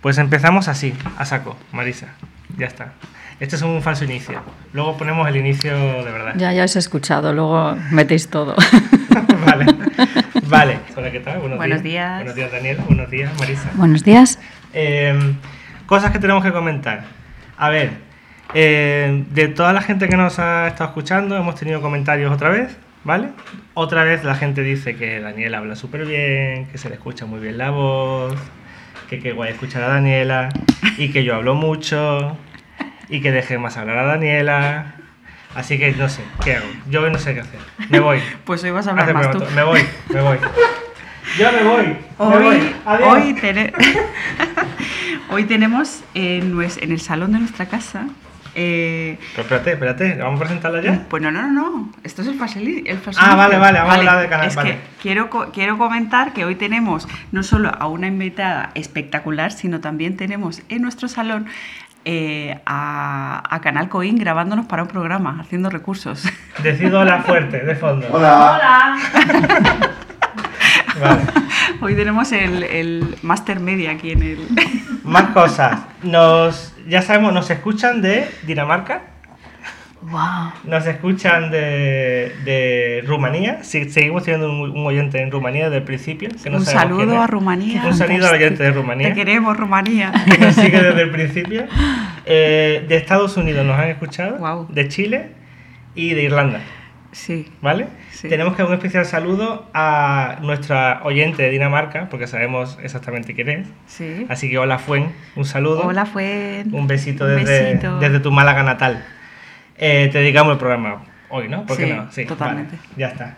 Pues empezamos así, a saco, Marisa. Ya está. Este es un falso inicio. Luego ponemos el inicio de verdad. Ya, ya os he escuchado, luego metéis todo. vale. Vale. Hola, ¿qué tal? Buenos, días. días. Buenos días, Daniel. Buenos días, Marisa. Buenos días. Eh, cosas que tenemos que comentar. A ver, eh, de toda la gente que nos ha estado escuchando, hemos tenido comentarios otra vez, ¿vale? Otra vez la gente dice que Daniela habla súper bien, que se le escucha muy bien la voz, que qué guay escuchar a Daniela, y que yo hablo mucho, y que deje más hablar a Daniela. Así que no sé, ¿qué hago? Yo no sé qué hacer. Me voy. Pues hoy vas a hablar Hace más tú. Me voy, me voy. Yo me voy. me Hoy, voy. Adiós. hoy, hoy tenemos en, en el salón de nuestra casa. Eh, Pero espérate, espérate, ¿vamos a presentarla ya? pues no, no, no, no. Esto es el falso Ah, vale, vale, vamos a hablar de canal, Es vale. que quiero, quiero comentar que hoy tenemos no solo a una invitada espectacular, sino también tenemos en nuestro salón eh, a, a Canal Coin grabándonos para un programa, haciendo recursos. Decido la fuerte, de fondo. ¡Hola! Vale. Hoy tenemos el, el Master Media aquí en el... Más cosas. Nos, ya sabemos, nos escuchan de Dinamarca, Wow. nos escuchan de, de Rumanía. Sí, seguimos teniendo un, un oyente en Rumanía desde el principio. Que no un saludo a Rumanía. Un saludo al oyente de Rumanía. Te queremos, Rumanía. que nos sigue desde el principio. Eh, de Estados Unidos nos han escuchado, Guau. de Chile y de Irlanda. Sí. ¿Vale? Sí. Tenemos que dar un especial saludo a nuestra oyente de Dinamarca, porque sabemos exactamente quién es. Sí. Así que hola Fuen, un saludo. Hola, fue. Un besito, Un desde, besito. desde tu Málaga natal. Eh, te dedicamos el programa hoy, ¿no? ¿Por qué Sí, no? Sí, totalmente. vale, ya está.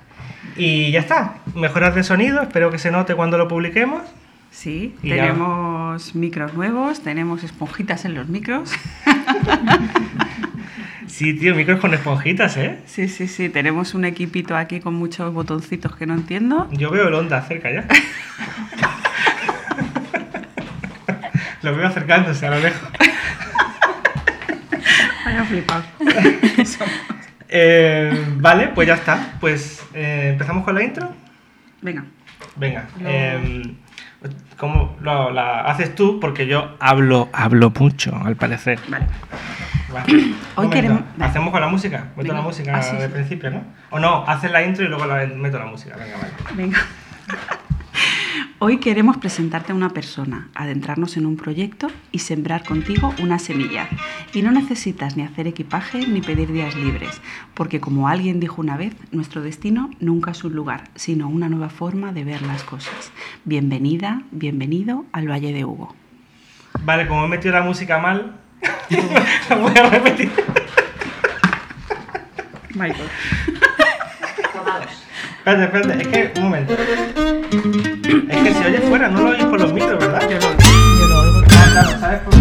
Y ya está. Mejoras de sonido, espero que se note cuando lo publiquemos. Sí, Y ya- tenemos micros nuevos, tenemos esponjitas en los micros. Sí, tío, micros con esponjitas, ¿eh? Sí, sí, sí, tenemos un equipito aquí con muchos botoncitos que no entiendo. Yo veo el onda cerca ya. lo veo acercándose a lo lejos. Vaya flipado. Eh, vale, pues ya está. Pues eh, empezamos con la intro. Venga. Venga. Lo- em, ¿Cómo lo, la haces tú? Porque yo hablo, hablo mucho, al parecer. Vale. Va, Hoy queremos-. ¿Hacemos con la música? Meto Venga. la música Ah, sí, de sí. principio, ¿no? O no, haces la intro y luego la, meto la música. Venga, vale. Venga. Hoy queremos presentarte a una persona, adentrarnos en un proyecto y sembrar contigo una semilla. Y no necesitas ni hacer equipaje ni pedir días libres, porque como alguien dijo una vez, nuestro destino nunca es un lugar, sino una nueva forma de ver las cosas. Bienvenida, bienvenido al Valle de Hugo. Vale, como he metido la música mal, la voy a repetir. Michael. Espérate, espérate, es que, un momento. Es que si oyes fuera, no lo oyes por los micros, ¿verdad? Yo lo- Yo lo oigo. Ah, claro, ¿sabes por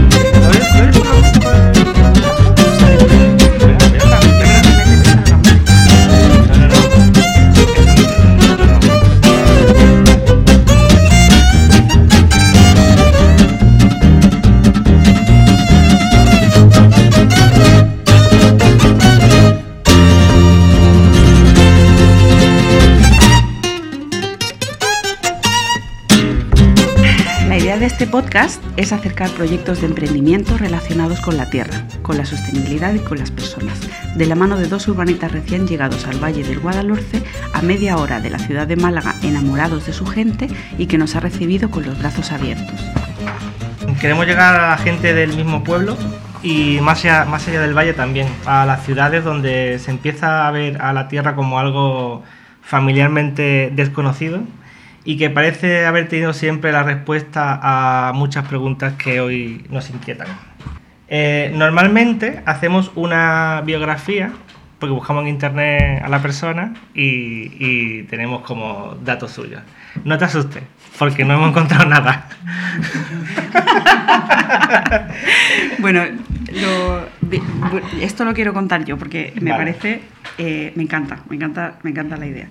podcast es acercar proyectos de emprendimiento relacionados con la tierra, con la sostenibilidad y con las personas, de la mano de dos urbanitas recién llegados al Valle del Guadalhorce, a media hora de la ciudad de Málaga, enamorados de su gente y que nos ha recibido con los brazos abiertos. Queremos llegar a la gente del mismo pueblo y más allá, más allá del valle también, a las ciudades donde se empieza a ver a la tierra como algo familiarmente desconocido y que parece haber tenido siempre la respuesta a muchas preguntas que hoy nos inquietan. Eh, normalmente hacemos una biografía, porque buscamos en internet a la persona y, y tenemos como datos suyos. No te asustes, porque no hemos encontrado nada. Bueno, lo- esto lo quiero contar yo porque me Vale. parece, eh, me encanta, me encanta, me encanta la idea.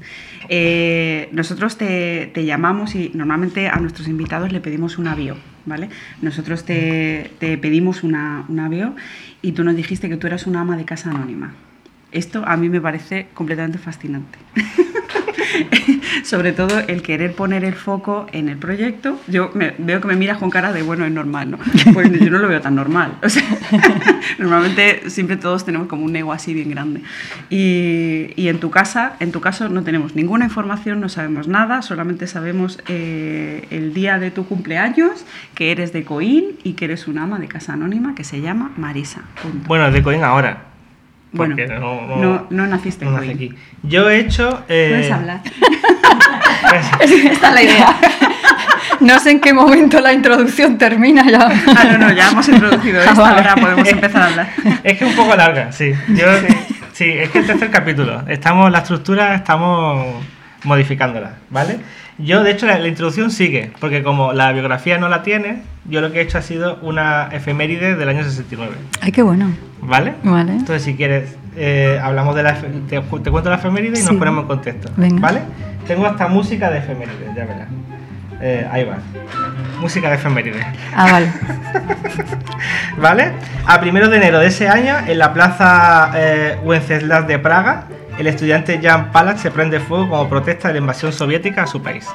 Eh, nosotros te, te llamamos y normalmente a nuestros invitados le pedimos una bio, ¿vale? Nosotros te, te pedimos una, una bio y tú nos dijiste que tú eras una ama de casa anónima. Esto a mí me parece completamente fascinante. sobre todo el querer poner el foco en el proyecto. Yo me- veo que me miras con cara de, bueno, es normal, ¿no? Pues yo no lo veo tan normal. O sea, normalmente siempre todos tenemos como un ego así bien grande. Y, y en tu casa, en tu caso, no tenemos ninguna información, no sabemos nada, solamente sabemos eh, el día de tu cumpleaños, que eres de Coín y que eres una ama de casa anónima que se llama Marisa. Punto. Bueno, de Coín ahora. Bueno, no, no, no, no naciste no nací aquí. Yo he hecho. eh, Puedes hablar. Esta es la idea. No sé en qué momento la introducción termina ya. Ah, no, no, ya hemos introducido esto, Ah, vale. ahora podemos empezar a hablar. Es que es un poco larga, sí. Yo, sí. es que el tercer capítulo. Estamos, la estructura estamos modificándola, ¿vale? Yo, de hecho, la, la introducción sigue, porque como la biografía no la tiene, yo lo que he hecho ha sido una efeméride del año 69, Ay, qué bueno. ¿vale? Vale. Entonces, si quieres, eh, hablamos de la te, te cuento la efeméride y nos ponemos en contexto, Venga. ¿vale? Tengo hasta música de efeméride, ya verás. Eh, ahí va. Música de efeméride. Ah, vale. ¿Vale? A primero de enero de ese año, en la plaza eh, Wenceslas de Praga, el estudiante Jan Palach se prende fuego como protesta de la invasión soviética a su país.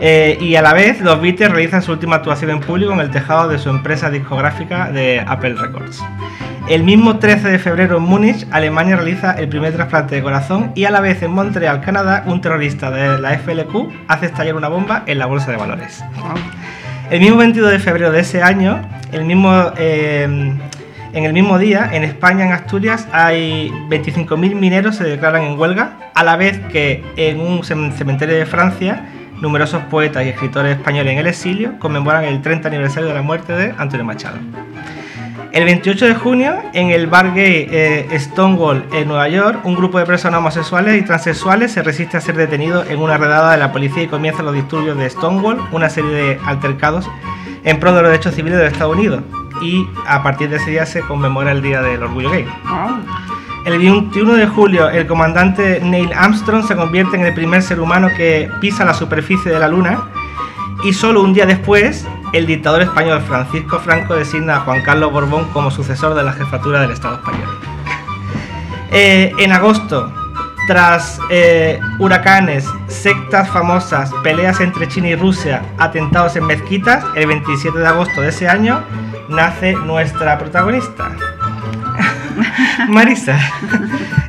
Eh, y a la vez, los Beatles realizan su última actuación en público en el tejado de su empresa discográfica de Apple Records. El mismo 13 de febrero en Múnich, Alemania realiza el primer trasplante de corazón y a la vez en Montreal, Canadá, un terrorista de la FLQ hace estallar una bomba en la bolsa de valores. El mismo 22 de febrero de ese año, el mismo, eh, en el mismo día, en España, en Asturias, hay 25.000 mineros se declaran en huelga, a la vez que en un cem- cementerio de Francia, numerosos poetas y escritores españoles en el exilio conmemoran el 30 aniversario de la muerte de Antonio Machado. El 28 de junio, en el bar gay eh, Stonewall en Nueva York, un grupo de personas homosexuales y transexuales se resiste a ser detenido en una redada de la policía y comienzan los disturbios de Stonewall, una serie de altercados en pro de los derechos civiles de los Estados Unidos. Y a partir de ese día se conmemora el Día del Orgullo Gay. El 21 de julio, el comandante Neil Armstrong se convierte en el primer ser humano que pisa la superficie de la Luna y solo un día después, el dictador español Francisco Franco designa a Juan Carlos Borbón como sucesor de la jefatura del Estado español. Eh, en agosto, tras eh, huracanes, sectas famosas, peleas entre China y Rusia, atentados en mezquitas, el 27 de agosto de ese año nace nuestra protagonista. Marisa,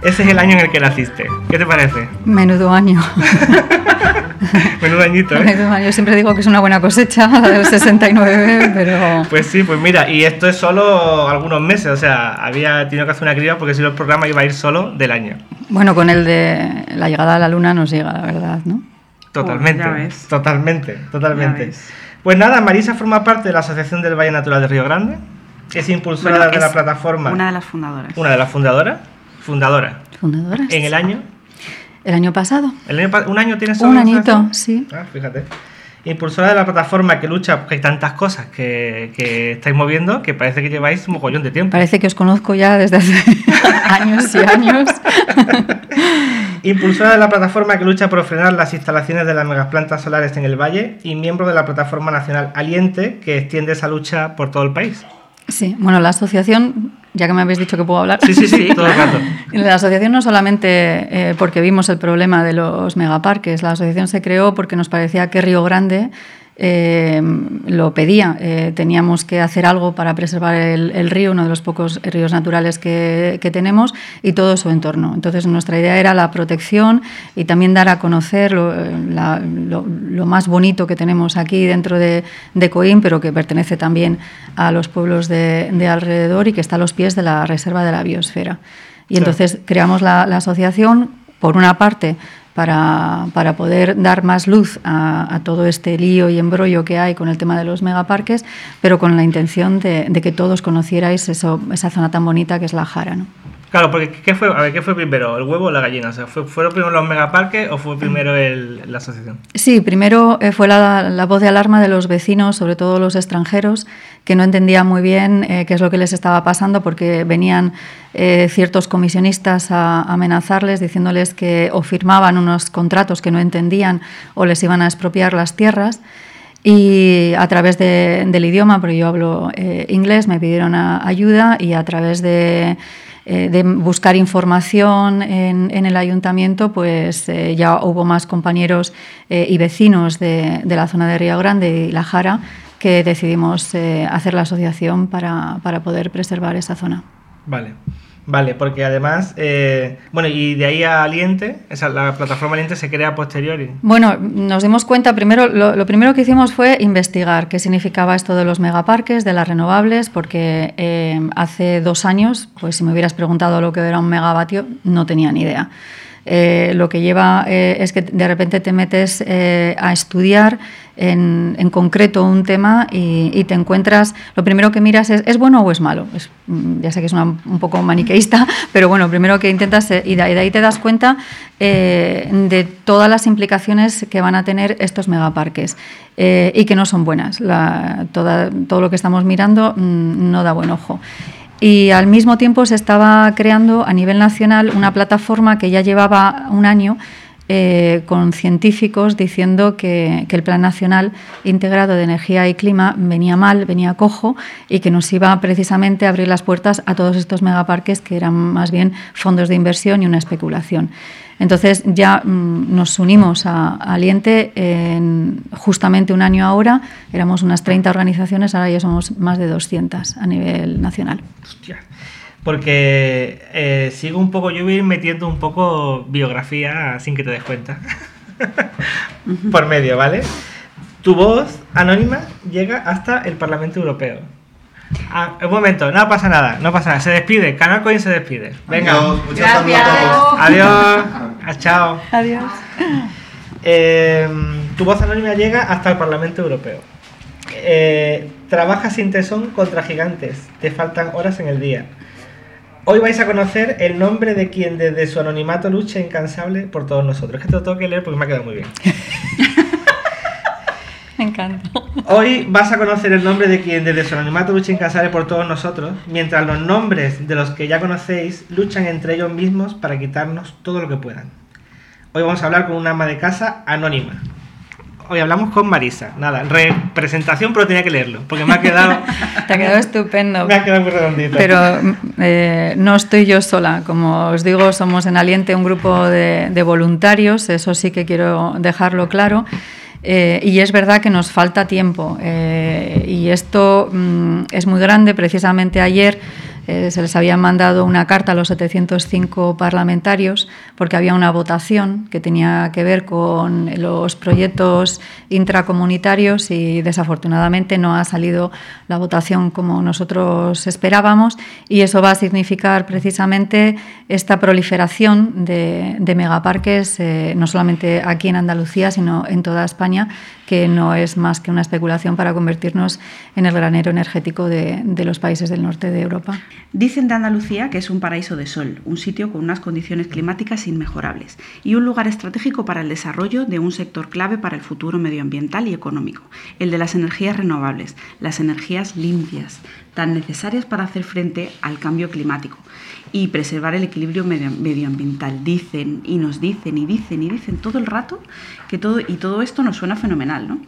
ese es el año en el que naciste. ¿Qué te parece? Menudo año. Menudo añito, ¿eh? Menudo año. Siempre digo que es una buena cosecha, la del 69, pero... Pues sí, pues mira, y esto es solo algunos meses, o sea, había tenido que hacer una criba porque si no el programa iba a ir solo del año. Bueno, con el de la llegada a la luna nos llega, la verdad, ¿no? Totalmente, ya ves. totalmente, totalmente. Pues nada, Marisa forma parte de la Asociación del Valle Natural de Río Grande, es impulsora Bueno, de la plataforma, Una de las fundadoras. una de las fundadoras, fundadora, Fundadoras. en el año, El año pasado. el año un año tienes Un añito, sí. Ah, fíjate. Impulsora de la plataforma que lucha, porque hay tantas cosas que, que estáis moviendo que parece que lleváis un mogollón de tiempo. Parece que os conozco ya desde hace años y años. Impulsora de la plataforma que lucha por frenar las instalaciones de las megaplantas solares en el valle y miembro de la plataforma nacional Aliente que extiende esa lucha por todo el país. Sí, bueno, la asociación, ya que me habéis dicho que puedo hablar. Sí, sí, sí, todo el rato. La asociación no solamente eh, porque vimos el problema de los megaparques, la asociación se creó porque nos parecía que Río Grande eh, lo pedía. Eh, teníamos que hacer algo para preservar el, el río, uno de los pocos ríos naturales que, que tenemos, y todo su entorno. Entonces, nuestra idea era la protección y también dar a conocer lo, eh, la- lo- lo más bonito que tenemos aquí dentro de, de Coín, pero que pertenece también a los pueblos de, de alrededor y que está a los pies de la Reserva de la Biosfera. Y Claro. entonces creamos la, la asociación, por una parte, para, para poder dar más luz a, todo este lío y embrollo que hay con el tema de los megaparques, pero con la intención de, de que todos conocierais eso, esa zona tan bonita que es la Jara. ¿no? Claro, porque ¿qué fue, a ver, ¿qué fue primero? ¿El huevo o la gallina? O sea, ¿fue, ¿Fueron primero los megaparques o fue primero el- la asociación? Sí, primero eh, fue la, la voz de alarma de los vecinos, sobre todo los extranjeros, que no entendían muy bien eh, qué es lo que les estaba pasando porque venían eh, ciertos comisionistas a, a amenazarles diciéndoles que o firmaban unos contratos que no entendían o les iban a expropiar las tierras. Y a través de- del idioma, porque yo hablo eh, inglés, me pidieron a- ayuda y a través de eh, de buscar información en, el ayuntamiento, pues eh, ya hubo más compañeros y vecinos de, de, la zona de Río Grande y La Jara que decidimos hacer la asociación para, para poder preservar esa zona. Vale. Vale, porque además, eh, bueno, y de ahí a Aliente, esa, la plataforma Aliente se crea posteriori. Bueno, nos dimos cuenta, primero, lo, primero que hicimos fue investigar qué significaba esto de los megaparques, de las renovables, porque eh, hace dos años, pues si me hubieras preguntado lo que era un megavatio, no tenía ni idea. Eh, lo que lleva eh, es que de repente te metes eh, a estudiar en, concreto un tema y, te encuentras, lo primero que miras es, ¿es bueno o es malo? Mm, ya sé que es un poco maniqueísta, pero bueno, primero que intentas, y de, ahí te das cuenta de todas las implicaciones que van a tener estos megaparques y que no son buenas. todo lo que estamos mirando mm, no da buen ojo. Y al mismo tiempo se estaba creando a nivel nacional una plataforma que ya llevaba un año eh, con científicos diciendo que, el Plan Nacional Integrado de Energía y Clima venía mal, venía cojo y que nos iba precisamente a abrir las puertas a todos estos megaparques que eran más bien fondos de inversión y una especulación. Entonces ya mm, nos unimos a, Aliente en justamente un año ahora, éramos unas 30 organizaciones, ahora ya somos más de 200 a nivel nacional. Hostia. Porque eh, sigo un poco, yo voy metiendo un poco biografía sin que te des cuenta. Por medio, ¿vale? Tu voz anónima llega hasta el Parlamento Europeo. Ah, un momento, no pasa nada, no pasa nada. Se despide, Canal Coin se despide. Venga. Adiós, muchas gracias. a todos. Adiós. Ah, chao. Adiós. Em, tu voz anónima llega hasta el Parlamento Europeo. Eh, trabajas sin tesón contra gigantes. Te faltan horas en el día. Hoy vais a conocer el nombre de quien desde su anonimato lucha incansable por todos nosotros. Es que te lo tengo que leer porque me ha quedado muy bien. Me encanta. Hoy vas a conocer el nombre de quien desde su anonimato lucha incansable por todos nosotros, mientras los nombres de los que ya conocéis luchan entre ellos mismos para quitarnos todo lo que puedan. Hoy vamos a hablar con una ama de casa anónima. Hoy hablamos con Marisa. Nada, representación, pero tenía que leerlo, porque me ha quedado... Te ha quedado estupendo. Me ha quedado muy redondito. Pero eh, no estoy yo sola. Como os digo, somos en Aliente un grupo de, de voluntarios, eso sí que quiero dejarlo claro. Eh, y es verdad que nos falta tiempo. Eh, y esto mm, es muy grande. Precisamente ayer eh, se les había mandado una carta a los 705 parlamentarios porque había una votación que tenía que ver con los proyectos intracomunitarios y desafortunadamente no ha salido la votación como nosotros esperábamos y eso va a significar precisamente esta proliferación de, megaparques, eh, no solamente aquí en Andalucía, sino en toda España, que no es más que una especulación para convertirnos en el granero energético de los países del norte de Europa. Dicen de Andalucía que es un paraíso de sol, un sitio con unas condiciones climáticas inmejorables y un lugar estratégico para el desarrollo de un sector clave para el futuro medioambiental y económico, el de las energías renovables, las energías limpias, tan necesarias para hacer frente al cambio climático y preservar el equilibrio medioambiental. Dicen y nos dicen y dicen y dicen todo el rato que todo y todo esto nos suena fenomenal, ¿no?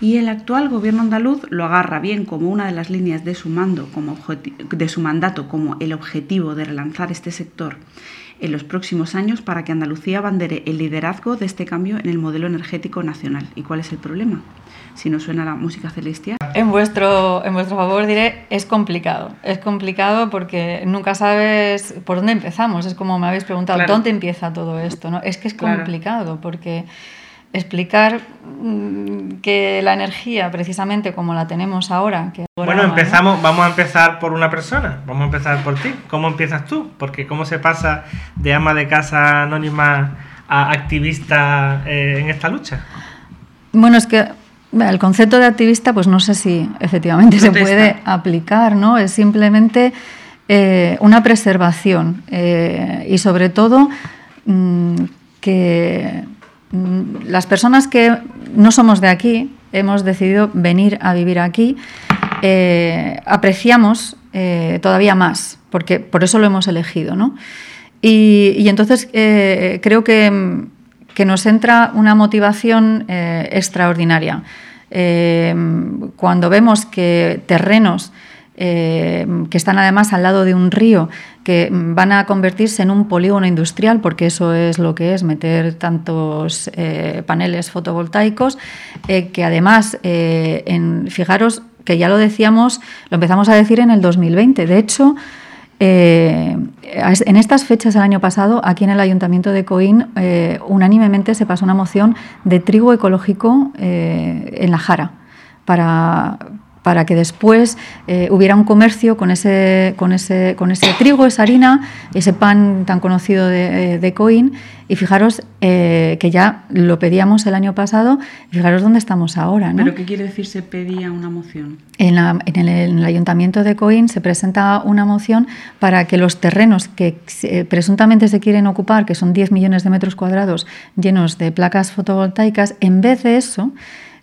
y el actual gobierno andaluz lo agarra bien como una de las líneas de su, mando, como de su mandato como el objetivo de relanzar este sector en los próximos años para que Andalucía abandere el liderazgo de este cambio en el modelo energético nacional. ¿Y cuál es el problema? Si no suena la música celestial. En vuestro, en vuestro favor diré, es complicado. Es complicado porque nunca sabes por dónde empezamos. Es como me habéis preguntado, ¿dónde empieza todo esto? ¿no? Es que es complicado porque explicar mm, que la energía, precisamente como la tenemos ahora. Que bueno, empezamos, vamos a empezar por una persona, vamos a empezar por ti. ¿Cómo empiezas tú? Porque cómo se pasa de ama de casa anónima a activista eh, en esta lucha. Bueno, es que el concepto de activista, pues no sé si efectivamente se puede aplicar, ¿no? Es simplemente eh, una preservación eh, y sobre todo mm, que Mm, las personas que no somos de aquí, hemos decidido venir a vivir aquí, eh, apreciamos todavía más, porque por eso lo hemos elegido. ¿no? Y, entonces creo que, nos entra una motivación extraordinaria. Cuando vemos que terrenos eh, que están además al lado de un río, que van a convertirse en un polígono industrial, porque eso es lo que es meter tantos eh, paneles fotovoltaicos, eh, que además, en, fijaros que ya lo decíamos, lo empezamos a decir en el 2020. De hecho, en estas fechas del año pasado, aquí en el Ayuntamiento de Coín, unánimemente se pasó una moción de trigo ecológico en la Jara para, para que después eh, hubiera un comercio con ese, con, ese, con ese trigo, esa harina, ese pan tan conocido de, eh, de Coín. Y fijaros eh, que ya lo pedíamos el año pasado, y fijaros dónde estamos ahora. ¿no? ¿Pero qué quiere decir se pedía una moción? En, el, Ayuntamiento de Coín se presenta una moción para que los terrenos que presuntamente se quieren ocupar, que son 10 millones de metros cuadrados llenos de placas fotovoltaicas, en vez de eso,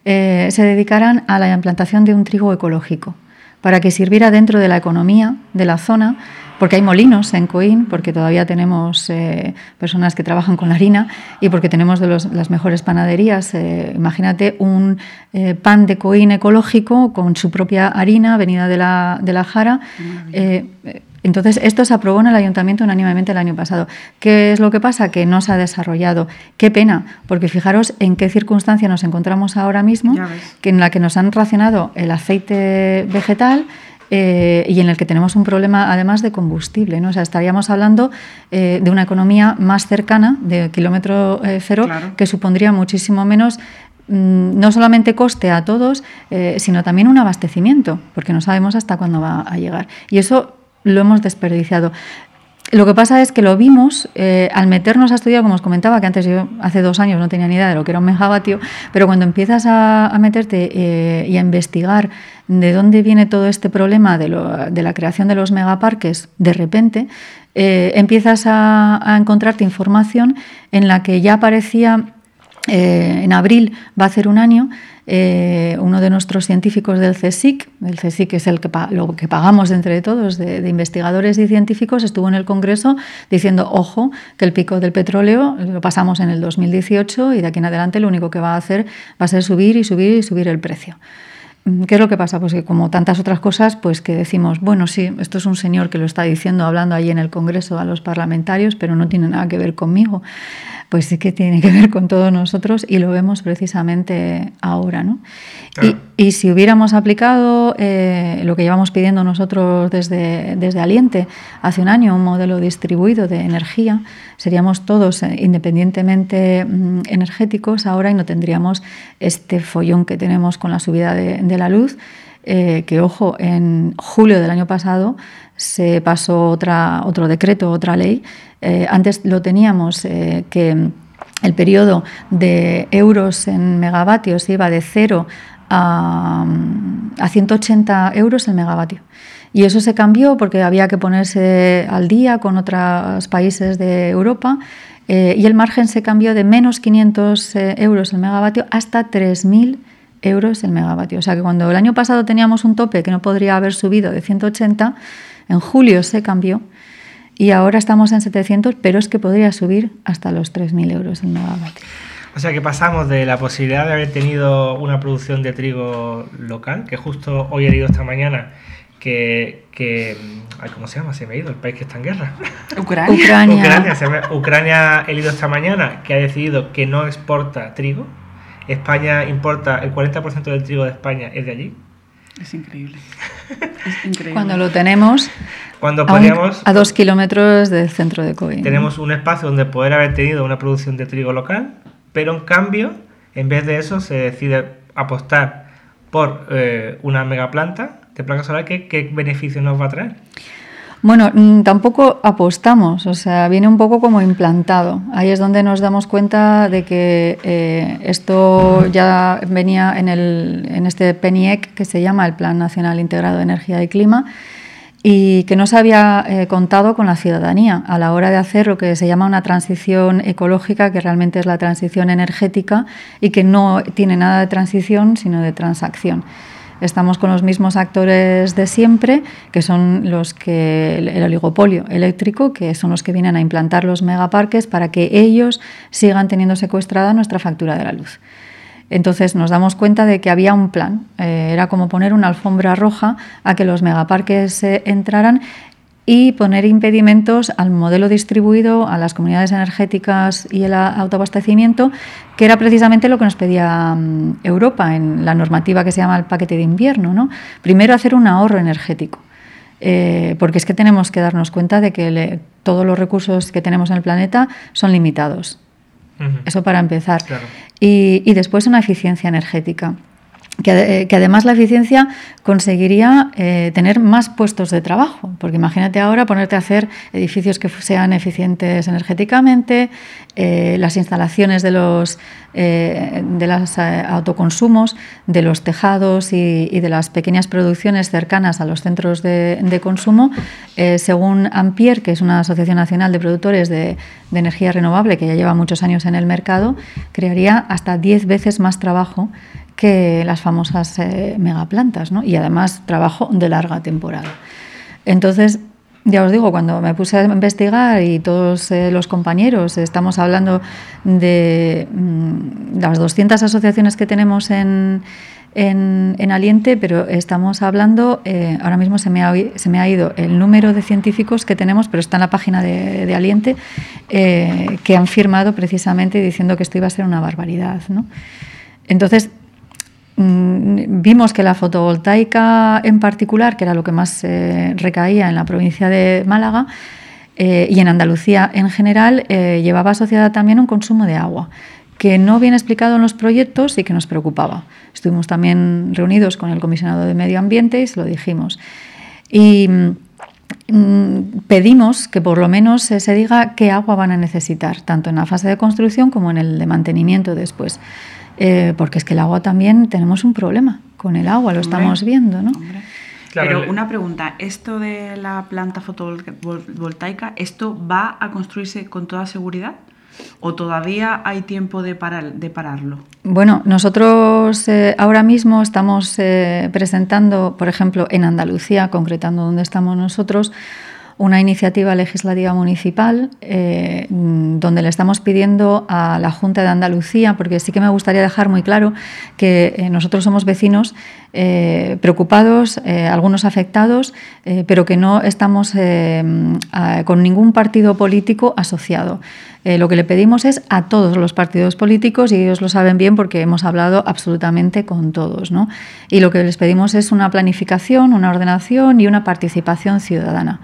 eh, se dedicaran a la implantación de un trigo ecológico, para que sirviera dentro de la economía de la zona, porque hay molinos en Coín, porque todavía tenemos eh, personas que trabajan con la harina y porque tenemos de las mejores panaderías. Eh, imagínate un pan de Coín ecológico con su propia harina venida de la, de la Jara. Entonces, esto se aprobó en el ayuntamiento unánimemente el año pasado. ¿Qué es lo que pasa? Que no se ha desarrollado. Qué pena, porque fijaros en qué circunstancia nos encontramos ahora mismo, que en la que nos han racionado el aceite vegetal. Eh, y en el que tenemos un problema además de combustible. ¿no? O sea, estaríamos hablando eh, de una economía más cercana, de kilómetro eh, cero, que supondría muchísimo menos mm, no solamente coste a todos, sino también un abastecimiento, porque no sabemos hasta cuándo va a llegar. Y eso lo hemos desperdiciado. Lo que pasa es que lo vimos eh, al meternos a estudiar, como os comentaba, que antes yo hace dos años no tenía ni idea de lo que era un megavatio, pero cuando empiezas a, meterte eh, y a investigar de dónde viene todo este problema de, la creación de los megaparques, de repente eh, empiezas a, a, encontrarte información en la que ya aparecía, en abril va a hacer un año, eh, uno de nuestros científicos del CSIC, el CSIC es el que, lo que pagamos entre todos de, investigadores y científicos, estuvo en el Congreso diciendo, ojo, que el pico del petróleo lo pasamos en el 2018 y de aquí en adelante lo único que va a hacer va a ser subir y subir y subir el precio. Mm, ¿Qué es lo que pasa? Pues que como tantas otras cosas, pues que decimos, bueno, sí, esto es un señor que lo está diciendo, hablando ahí en el Congreso a los parlamentarios, pero no tiene nada que ver conmigo pues sí que tiene que ver con todos nosotros y lo vemos precisamente ahora. ¿no? Y, si hubiéramos aplicado eh, lo que llevamos pidiendo nosotros desde, desde Aliente hace un año, un modelo distribuido de energía, seríamos todos eh, independientemente mm, energéticos ahora y no tendríamos este follón que tenemos con la subida de, la luz. Eh, que ojo, en julio del año pasado se pasó otra, otro decreto, otra ley antes lo teníamos que el periodo de euros en megavatios iba de 0 a, 180 euros el megavatio. Y eso se cambió porque había que ponerse al día con otros países de Europa eh, y el margen se cambió de menos 500 euros el megavatio hasta 3.000 euros el megavatio. O sea que cuando el año pasado teníamos un tope que no podría haber subido de 180, en julio se cambió y ahora estamos en 700, pero es que podría subir hasta los 3.000 euros el megavatio. O sea que pasamos de la posibilidad de haber tenido una producción de trigo local, que justo hoy he leído esta mañana que, que ¿cómo se llama? Se me ha ido el país que está en guerra. Ucrania. Ucrania, Ucrania, he leído esta mañana que ha decidido que no exporta trigo. España importa el 40% del trigo de España es de allí. Es increíble. Es increíble. Cuando lo tenemos Cuando podríamos, a, dos kilómetros del centro de Coín. Tenemos un espacio donde poder haber tenido una producción de trigo local, pero en cambio, en vez de eso, se decide apostar por eh, una megaplanta de placa solar. ¿Qué, ¿Qué beneficio nos va a traer? Bueno, mm, tampoco apostamos, o sea, viene un poco como implantado. Ahí es donde nos damos cuenta de que eh, esto ya venía en, el, en este PENIEC que se llama el Plan Nacional Integrado de Energía y Clima y que no se había eh, contado con la ciudadanía a la hora de hacer lo que se llama una transición ecológica, que realmente es la transición energética y que no tiene nada de transición, sino de transacción. Estamos con los mismos actores de siempre, que son los que el oligopolio eléctrico, que son los que vienen a implantar los megaparques para que ellos sigan teniendo secuestrada nuestra factura de la luz. Entonces nos damos cuenta de que había un plan. Eh, era como poner una alfombra roja a que los megaparques entraran y poner impedimentos al modelo distribuido, a las comunidades energéticas y el autoabastecimiento, que era precisamente lo que nos pedía mm, Europa en la normativa que se llama el paquete de invierno. ¿no? Primero hacer un ahorro energético. Eh, porque es que tenemos que darnos cuenta de que todos los recursos que tenemos en el planeta son limitados. Eso para empezar. Y, y después una eficiencia energética. Eh, que, además la eficiencia conseguiría eh, tener más puestos de trabajo, porque imagínate ahora ponerte a hacer edificios que sean eficientes energéticamente, eh, las instalaciones de los de los autoconsumos, de los tejados y, de las pequeñas producciones cercanas a los centros de, consumo, según Ampier, que es una asociación nacional de productores de, de energía renovable que ya lleva muchos años en el mercado, crearía hasta 10 veces más trabajo que las famosas eh, megaplantas, ¿no? y además trabajo de larga temporada. Entonces, ya os digo, cuando me puse a investigar y todos eh, los compañeros estamos hablando de mm, las 200 asociaciones que tenemos en, en, Aliente, pero estamos hablando, eh, ahora mismo se me, ha, se me, ha, ido el número de científicos que tenemos, pero está en la página de, de Aliente, que han firmado precisamente diciendo que esto iba a ser una barbaridad. ¿no? Entonces, vimos que la fotovoltaica en particular, que era lo que más eh, recaía en la provincia de Málaga eh, y en Andalucía en general, eh, llevaba asociada también un consumo de agua que no viene explicado en los proyectos y que nos preocupaba. Estuvimos también reunidos con el comisionado de Medio Ambiente y se lo dijimos. Y mm, pedimos que por lo menos se diga qué agua van a necesitar, tanto en la fase de construcción como en el de mantenimiento después. Eh, porque es que el agua también tenemos un problema con el agua, lo estamos viendo, ¿no? Pero una pregunta, esto de la planta fotovoltaica, ¿esto va a construirse con toda seguridad? ¿O todavía hay tiempo de, de pararlo? Bueno, nosotros eh, ahora mismo estamos eh, presentando, por ejemplo, en Andalucía, concretando donde estamos nosotros, una iniciativa legislativa municipal eh, donde le estamos pidiendo a la Junta de Andalucía, porque sí que me gustaría dejar muy claro que eh, nosotros somos vecinos eh, preocupados, algunos afectados, pero que no estamos con ningún partido político asociado. Lo que le pedimos es a todos los partidos políticos, y ellos lo saben bien porque hemos hablado absolutamente con todos. ¿no? Y lo que les pedimos es una planificación, una ordenación y una participación ciudadana.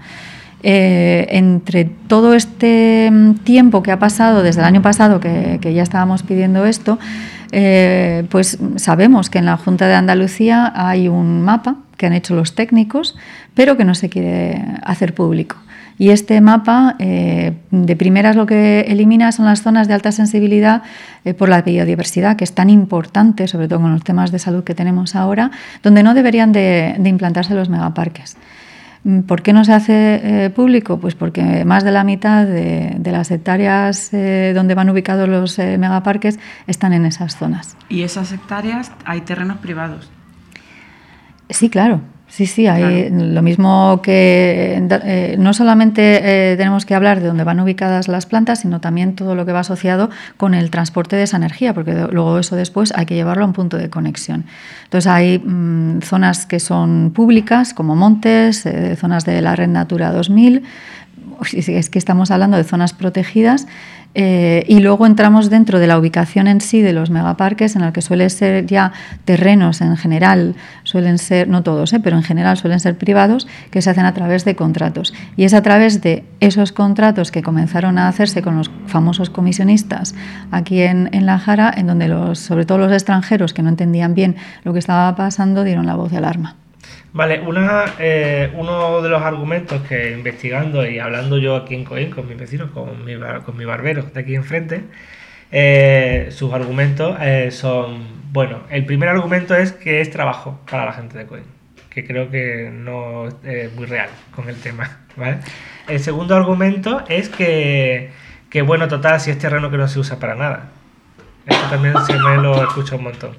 Eh, entre todo este mm, tiempo que ha pasado desde el año pasado, que, ya estábamos pidiendo esto, eh, pues sabemos que en la Junta de Andalucía hay un mapa que han hecho los técnicos, pero que no se quiere hacer público. Y este mapa, eh, de primeras, lo que elimina son las zonas de alta sensibilidad por la biodiversidad, que es tan importante, sobre todo con los temas de salud que tenemos ahora, donde no deberían de implantarse los megaparques. Mm, ¿Por qué no se hace eh, público? Pues porque más de la mitad de, las hectáreas eh, donde van ubicados los eh, megaparques están en esas zonas. ¿Y esas hectáreas hay terrenos privados? Sí, claro. Sí, sí, hay lo mismo que eh, no solamente eh, tenemos que hablar de dónde van ubicadas las plantas, sino también todo lo que va asociado con el transporte de esa energía, porque luego eso después hay que llevarlo a un punto de conexión. Entonces hay mm, zonas que son públicas, como montes, eh, zonas de la Red Natura 2000, es que estamos hablando de zonas protegidas eh, y luego entramos dentro de la ubicación en sí de los megaparques, en el que suelen ser ya terrenos en general, suelen ser, no todos, eh, pero en general suelen ser privados, que se hacen a través de contratos. Y es a través de esos contratos que comenzaron a hacerse con los famosos comisionistas aquí en, en La Jara, en donde los, sobre todo los extranjeros que no entendían bien lo que estaba pasando dieron la voz de alarma. Vale, una, eh, uno de los argumentos que investigando y hablando yo aquí en Coín con mis vecinos, con mi, con mi barbero de aquí enfrente, eh, sus argumentos eh, son, bueno, el primer argumento es que es trabajo para la gente de Coín, que creo que no es muy real con el tema, ¿vale? El segundo argumento es que, que, bueno, total, si es terreno que no se usa para nada. Esto también se me lo escucha un montón.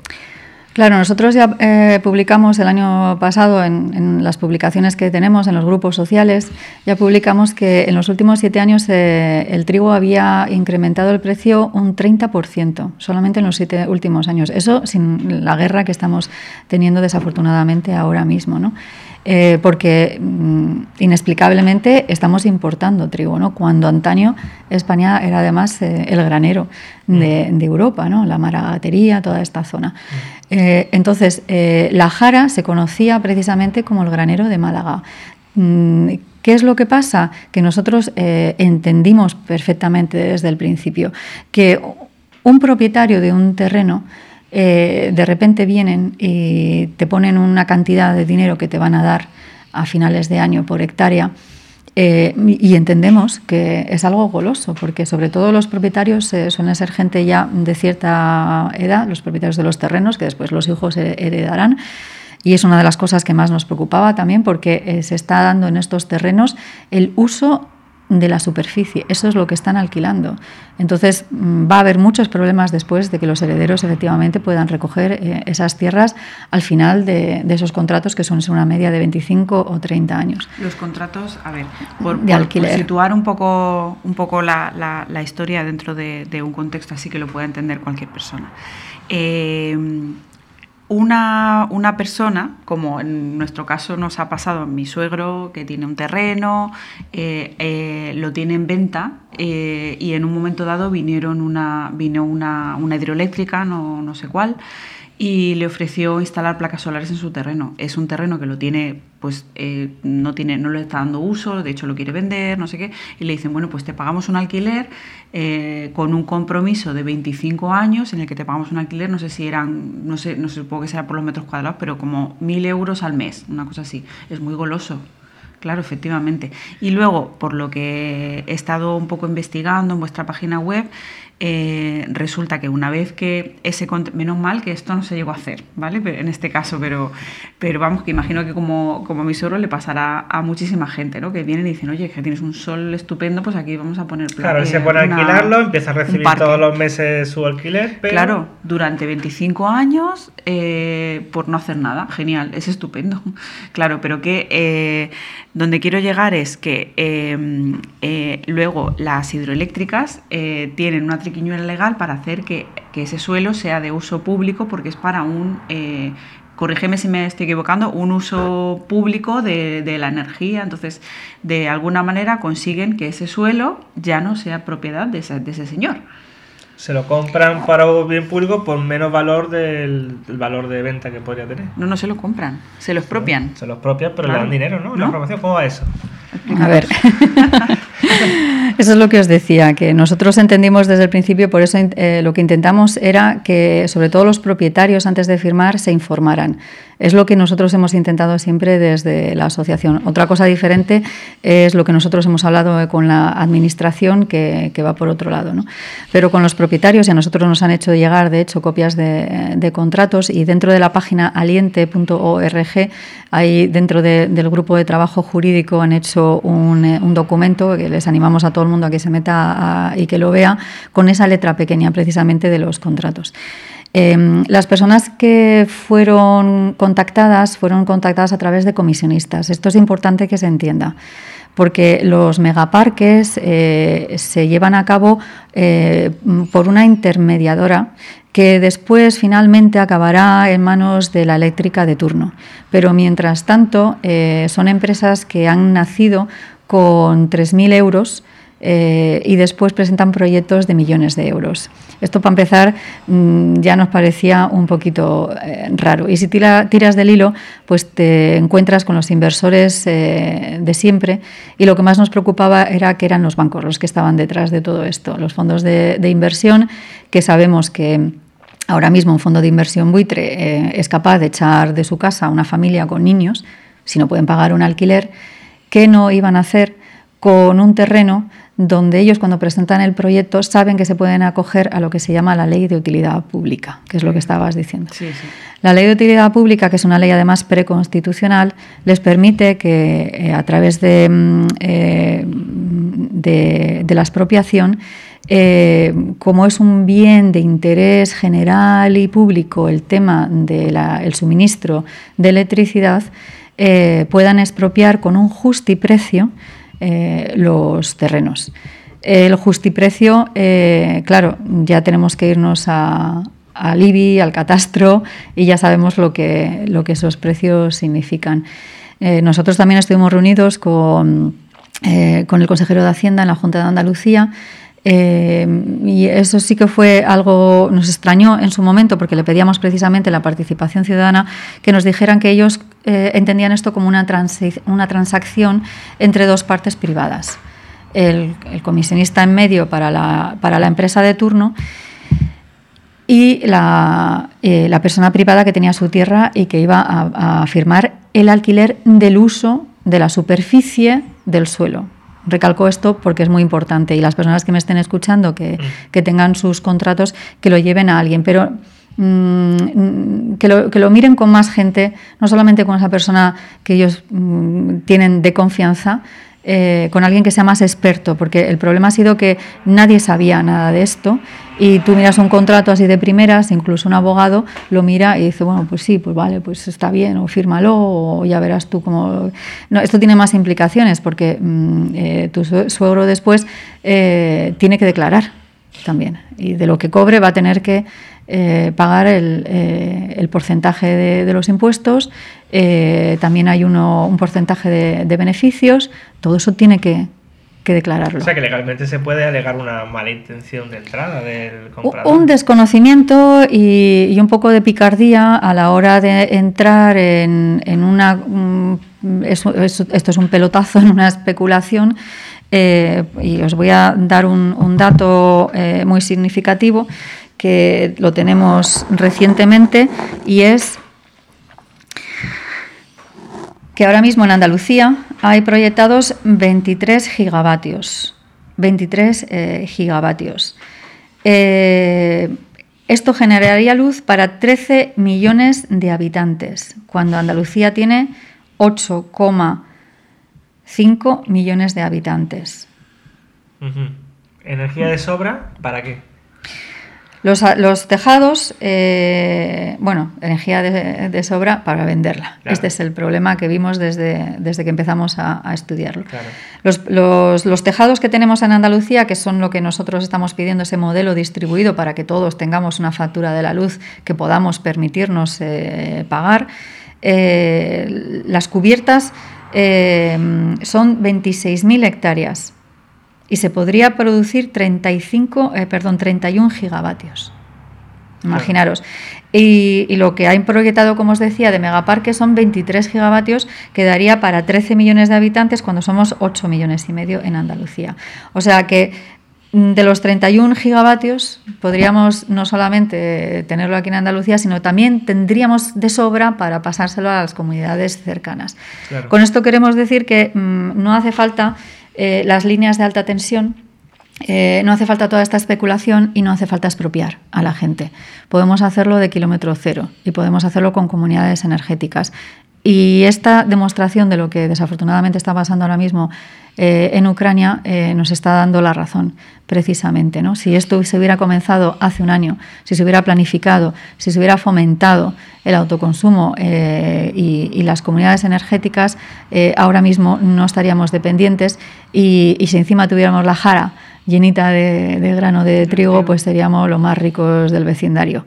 Claro, nosotros ya eh, publicamos el año pasado en, las publicaciones que tenemos en los grupos sociales, ya publicamos que en los últimos siete años eh, el trigo había incrementado el precio un 30%, solamente en los siete últimos años. Eso sin la guerra que estamos teniendo desafortunadamente ahora mismo, ¿no? Eh, porque mm, inexplicablemente estamos importando trigo, ¿no? cuando antaño España era además eh, el granero de, mm. Europa, ¿no? la maragatería, toda esta zona. Mm. Eh, entonces, la Jara se conocía precisamente como el granero de Málaga. ¿Qué es lo que pasa? Que nosotros entendimos perfectamente desde el principio que un propietario de un terreno eh, de repente vienen y te ponen una cantidad de dinero que te van a dar a finales de año por hectárea. Eh, y entendemos que es algo goloso, porque sobre todo los propietarios eh, suelen ser gente ya de cierta edad, los propietarios de los terrenos, que después los hijos heredarán. Y es una de las cosas que más nos preocupaba también, porque se está dando en estos terrenos el uso de la superficie. Eso es lo que están alquilando. Entonces mm, va a haber muchos problemas después de que los herederos efectivamente puedan recoger eh, esas tierras al final de, esos contratos que son una media de 25 o 30 años. Los contratos, a ver, por, de alquiler. situar un poco, un poco la, historia dentro de, un contexto así que lo pueda entender cualquier persona. Eh, una, una, persona, como en nuestro caso nos ha pasado mi suegro, que tiene un terreno, eh, eh, lo tiene en venta eh, y en un momento dado vinieron una, vino una, una hidroeléctrica, no, no sé cuál, y le ofreció instalar placas solares en su terreno. Es un terreno que lo tiene, pues eh, no, tiene, no le está dando uso, de hecho lo quiere vender, no sé qué, y le dicen, bueno, pues te pagamos un alquiler eh, con un compromiso de 25 años en el que te pagamos un alquiler, no sé si eran, no sé, no sé, supongo que sea por los metros cuadrados, pero como mil euros al mes, una cosa así. Es muy goloso. Claro, efectivamente. Y luego, por lo que he estado un poco investigando en vuestra página web, eh, resulta que una vez que ese menos mal que esto no se llegó a hacer, ¿vale? En este caso, pero, pero vamos, que imagino que como, como a mi suegro le pasará a muchísima gente, ¿no? Que vienen y dicen, oye, que tienes un sol estupendo, pues aquí vamos a poner Claro, se pone a alquilarlo, empieza a recibir todos los meses su alquiler, pero... Claro, durante 25 años eh, por no hacer nada, genial, es estupendo. Claro, pero que eh, donde quiero llegar es que luego las hidroeléctricas tienen una triquiñuela legal para hacer que, ese suelo sea de uso público porque es para un, eh, corrígeme si me estoy equivocando, un uso público de, la energía. Entonces, de alguna manera consiguen que ese suelo ya no sea propiedad de ese, de ese señor. Se lo compran para un bien público por menos valor del, valor de venta que podría tener. No, no se lo compran, se lo expropian. Se lo expropian, pero le dan dinero, ¿no? ¿La información cómo va eso? A ver. Eso es lo que os decía, que nosotros entendimos desde el principio, por eso eh, lo que intentamos era que sobre todo los propietarios antes de firmar se informaran. Es lo que nosotros hemos intentado siempre desde la asociación. Otra cosa diferente es lo que nosotros hemos hablado con la administración, que, va por otro lado. ¿no? Pero con los propietarios, y a nosotros nos han hecho llegar, de hecho, copias de, contratos, y dentro de la página aliente.org, ahí dentro del grupo de trabajo jurídico han hecho un, eh, un documento que les animamos a todo el mundo a que se meta y que lo vea con esa letra pequeña precisamente de los contratos. Em, las personas que fueron contactadas fueron contactadas a través de comisionistas. Esto es importante que se entienda porque los megaparques eh, se llevan a cabo eh, por una intermediadora que después finalmente acabará en manos de la eléctrica de turno. Pero mientras tanto, eh, son empresas que han nacido con 3.000 euros eh, y después presentan proyectos de millones de euros. Esto, para empezar, mm, ya nos parecía un poquito eh, raro. Y si tiras del hilo, pues te encuentras con los inversores eh, de siempre y lo que más nos preocupaba era que eran los bancos los que estaban detrás de todo esto, los fondos de, de inversión, que sabemos que ahora mismo un fondo de inversión buitre es capaz de echar de su casa a una familia con niños, si no pueden pagar un alquiler, ¿qué no iban a hacer con un terreno donde ellos cuando presentan el proyecto saben que se pueden acoger a lo que se llama la ley de utilidad pública, que es lo que estabas diciendo. La ley de utilidad pública, que es una ley además preconstitucional, les permite que eh, a través de, mm, eh, de, la expropiación, eh, como es un bien de interés general y público el tema del suministro de electricidad, eh, puedan expropiar con un justiprecio eh, los terrenos. El justiprecio, claro, ya tenemos que irnos a, al IBI, al catastro, y ya sabemos lo que, lo que esos precios significan. nosotros también estuvimos reunidos con, con el consejero de Hacienda en la Junta de Andalucía eh, y eso sí que fue algo, nos extrañó en su momento porque le pedíamos precisamente la participación ciudadana, que nos dijeran que ellos eh, entendían esto como una, una transacción entre dos partes privadas. El, comisionista en medio para la, para la, empresa de turno y la, eh, la, persona privada que tenía su tierra y que iba a firmar el alquiler del uso de la superficie del suelo recalco esto porque es muy importante y las personas que me estén escuchando que, mm. tengan sus contratos que lo lleven a alguien, pero mm, que, lo, que, lo, miren con más gente, no solamente con esa persona que ellos mm, tienen de confianza, eh, con alguien que sea más experto, porque el problema ha sido que nadie sabía nada de esto y tú miras un contrato así de primeras, incluso un abogado lo mira y dice, bueno, pues sí, pues vale, pues está bien, o fírmalo, o ya verás tú cómo... No, esto tiene más implicaciones porque mm, eh, tu suegro después eh, tiene que declarar también y de lo que cobre va a tener que eh, pagar el, el porcentaje de, de, los impuestos, también hay uno, un porcentaje de, de beneficios, todo eso tiene que, que declararlo. O sea que legalmente se puede alegar una mala intención de entrada del comprador. Un desconocimiento y, un poco de picardía a la hora de entrar en, una... esto es un pelotazo en una especulación eh, y os voy a dar un, dato eh, muy significativo que lo tenemos recientemente y es que ahora mismo en Andalucía hay proyectados 23 gigavatios. 23 eh, gigavatios. Eh, esto generaría luz para 13 millones de habitantes, cuando Andalucía tiene 8,5 millones de habitantes. ¿Energía de sobra para qué? Los, tejados, eh, bueno, energía de, sobra para venderla. Este es el problema que vimos desde, desde que empezamos a, estudiarlo. Los, tejados que tenemos en Andalucía, que son lo que nosotros estamos pidiendo, ese modelo distribuido para que todos tengamos una factura de la luz que podamos permitirnos eh, pagar, eh, las cubiertas son 26.000 hectáreas y se podría producir 35, eh, perdón, 31 gigavatios. Imaginaros. Y, lo que hay proyectado, como os decía, de megaparque son 23 gigavatios, que daría para 13 millones de habitantes cuando somos 8 millones y medio en Andalucía. O sea que mm, de los 31 gigavatios podríamos no solamente tenerlo aquí en Andalucía, sino también tendríamos de sobra para pasárselo a las comunidades cercanas. Con esto queremos decir que mm, no hace falta eh, las líneas de alta tensión, eh, no hace falta toda esta especulación y no hace falta expropiar a la gente. Podemos hacerlo de kilómetro cero y podemos hacerlo con comunidades energéticas. Y esta demostración de lo que desafortunadamente está pasando ahora mismo eh, en Ucrania nos está dando la razón, precisamente. ¿no? Si esto se hubiera comenzado hace un año, si se hubiera planificado, si se hubiera fomentado el autoconsumo eh, y, las comunidades energéticas, eh, ahora mismo no estaríamos dependientes y, si encima tuviéramos la jara llenita de, grano de trigo, pues seríamos los más ricos del vecindario.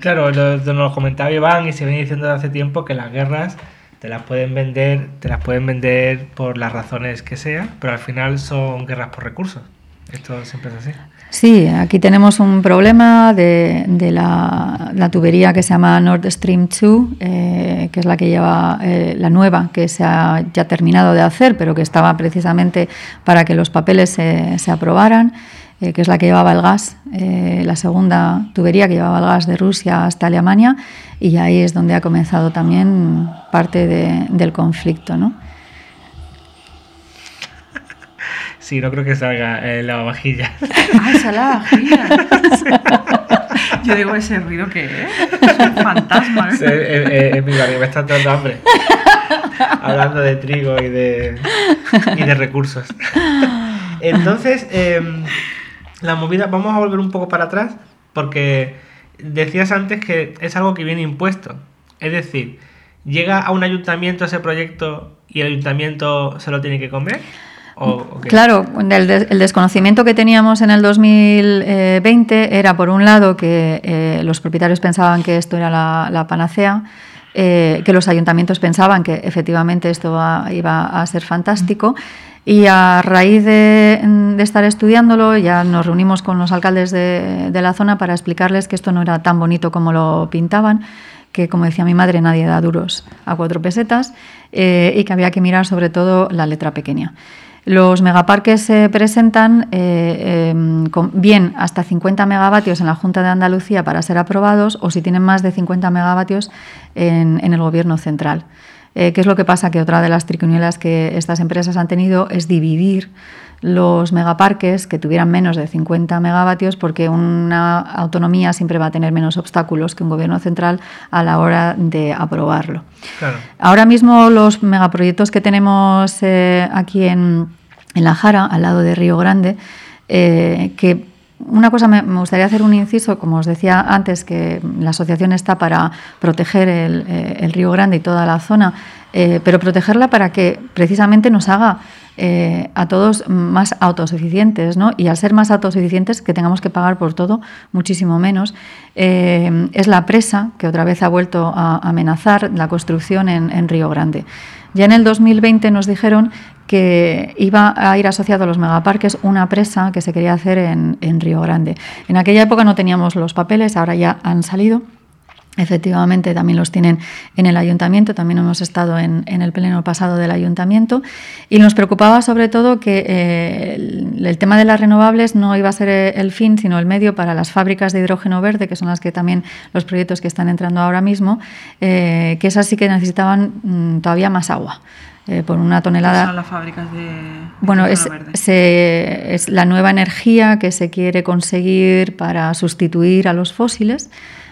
Claro, nos lo comentaba Iván y se viene diciendo desde hace tiempo que las guerras te las pueden vender, te las pueden vender por las razones que sea, pero al final son guerras por recursos. Esto siempre es así. Sí, aquí tenemos un problema de, la, tubería que se llama Nord Stream 2, eh, que es la que lleva eh, la nueva, que se ha ya terminado de hacer, pero que estaba precisamente para que los papeles se, se aprobaran, eh, que es la que llevaba el gas, la segunda tubería que llevaba el gas de Rusia hasta Alemania, y ahí es donde ha comenzado también parte del conflicto. ¿no? Sí, no creo que salga eh, la vajilla. Ah, esa la vajilla. Yo digo, ¿ese ruido que es? Es un fantasma. Sí, es, mi barrio, me está dando hambre. Hablando de trigo y de, y de recursos. Entonces, em, la movida, vamos a volver un poco para atrás, porque decías antes que es algo que viene impuesto. Es decir, llega a un ayuntamiento ese proyecto y el ayuntamiento se lo tiene que comer. Claro, el, desconocimiento que teníamos en el 2020 era, por un lado, que eh, los propietarios pensaban que esto era la, panacea, eh, que los ayuntamientos pensaban que efectivamente esto iba a ser fantástico. Y a raíz de, estar estudiándolo, ya nos reunimos con los alcaldes de, la zona para explicarles que esto no era tan bonito como lo pintaban, que como decía mi madre, nadie da duros a cuatro pesetas, eh, y que había que mirar sobre todo la letra pequeña. Los megaparques se presentan eh, em, bien hasta 50 megavatios en la Junta de Andalucía para ser aprobados o si tienen más de 50 megavatios en, el Gobierno central. Eh, ¿Qué es lo que pasa? Que otra de las triquiñuelas que estas empresas han tenido es dividir los megaparques que tuvieran menos de 50 megavatios porque una autonomía siempre va a tener menos obstáculos que un gobierno central a la hora de aprobarlo. Ahora mismo los megaproyectos que tenemos eh, aquí en, en La Jara, al lado de Río Grande, eh, que una cosa me, gustaría hacer un inciso, como os decía antes, que la asociación está para proteger el, eh, Río Grande y toda la zona, eh, pero protegerla para que precisamente nos haga a todos más autosuficientes, ¿no? Y al ser más autosuficientes, que tengamos que pagar por todo muchísimo menos, es la presa que otra vez ha vuelto a amenazar la construcción en Río Grande. Ya en el 2020 nos dijeron que iba a ir asociado a los megaparques una presa que se quería hacer en, Río Grande. En aquella época no teníamos los papeles, ahora ya han salido. Efectivamente, también los tienen en el ayuntamiento, también hemos estado en, el pleno pasado del ayuntamiento y nos preocupaba sobre todo que eh, el, tema de las renovables no iba a ser el fin, sino el medio para las fábricas de hidrógeno verde, que son las que también los proyectos que están entrando ahora mismo, eh, que esas sí que necesitaban mm, todavía más agua. Eh, por una tonelada. son las fábricas de.? Bueno, es, es, la nueva energía que se quiere conseguir para sustituir a los fósiles,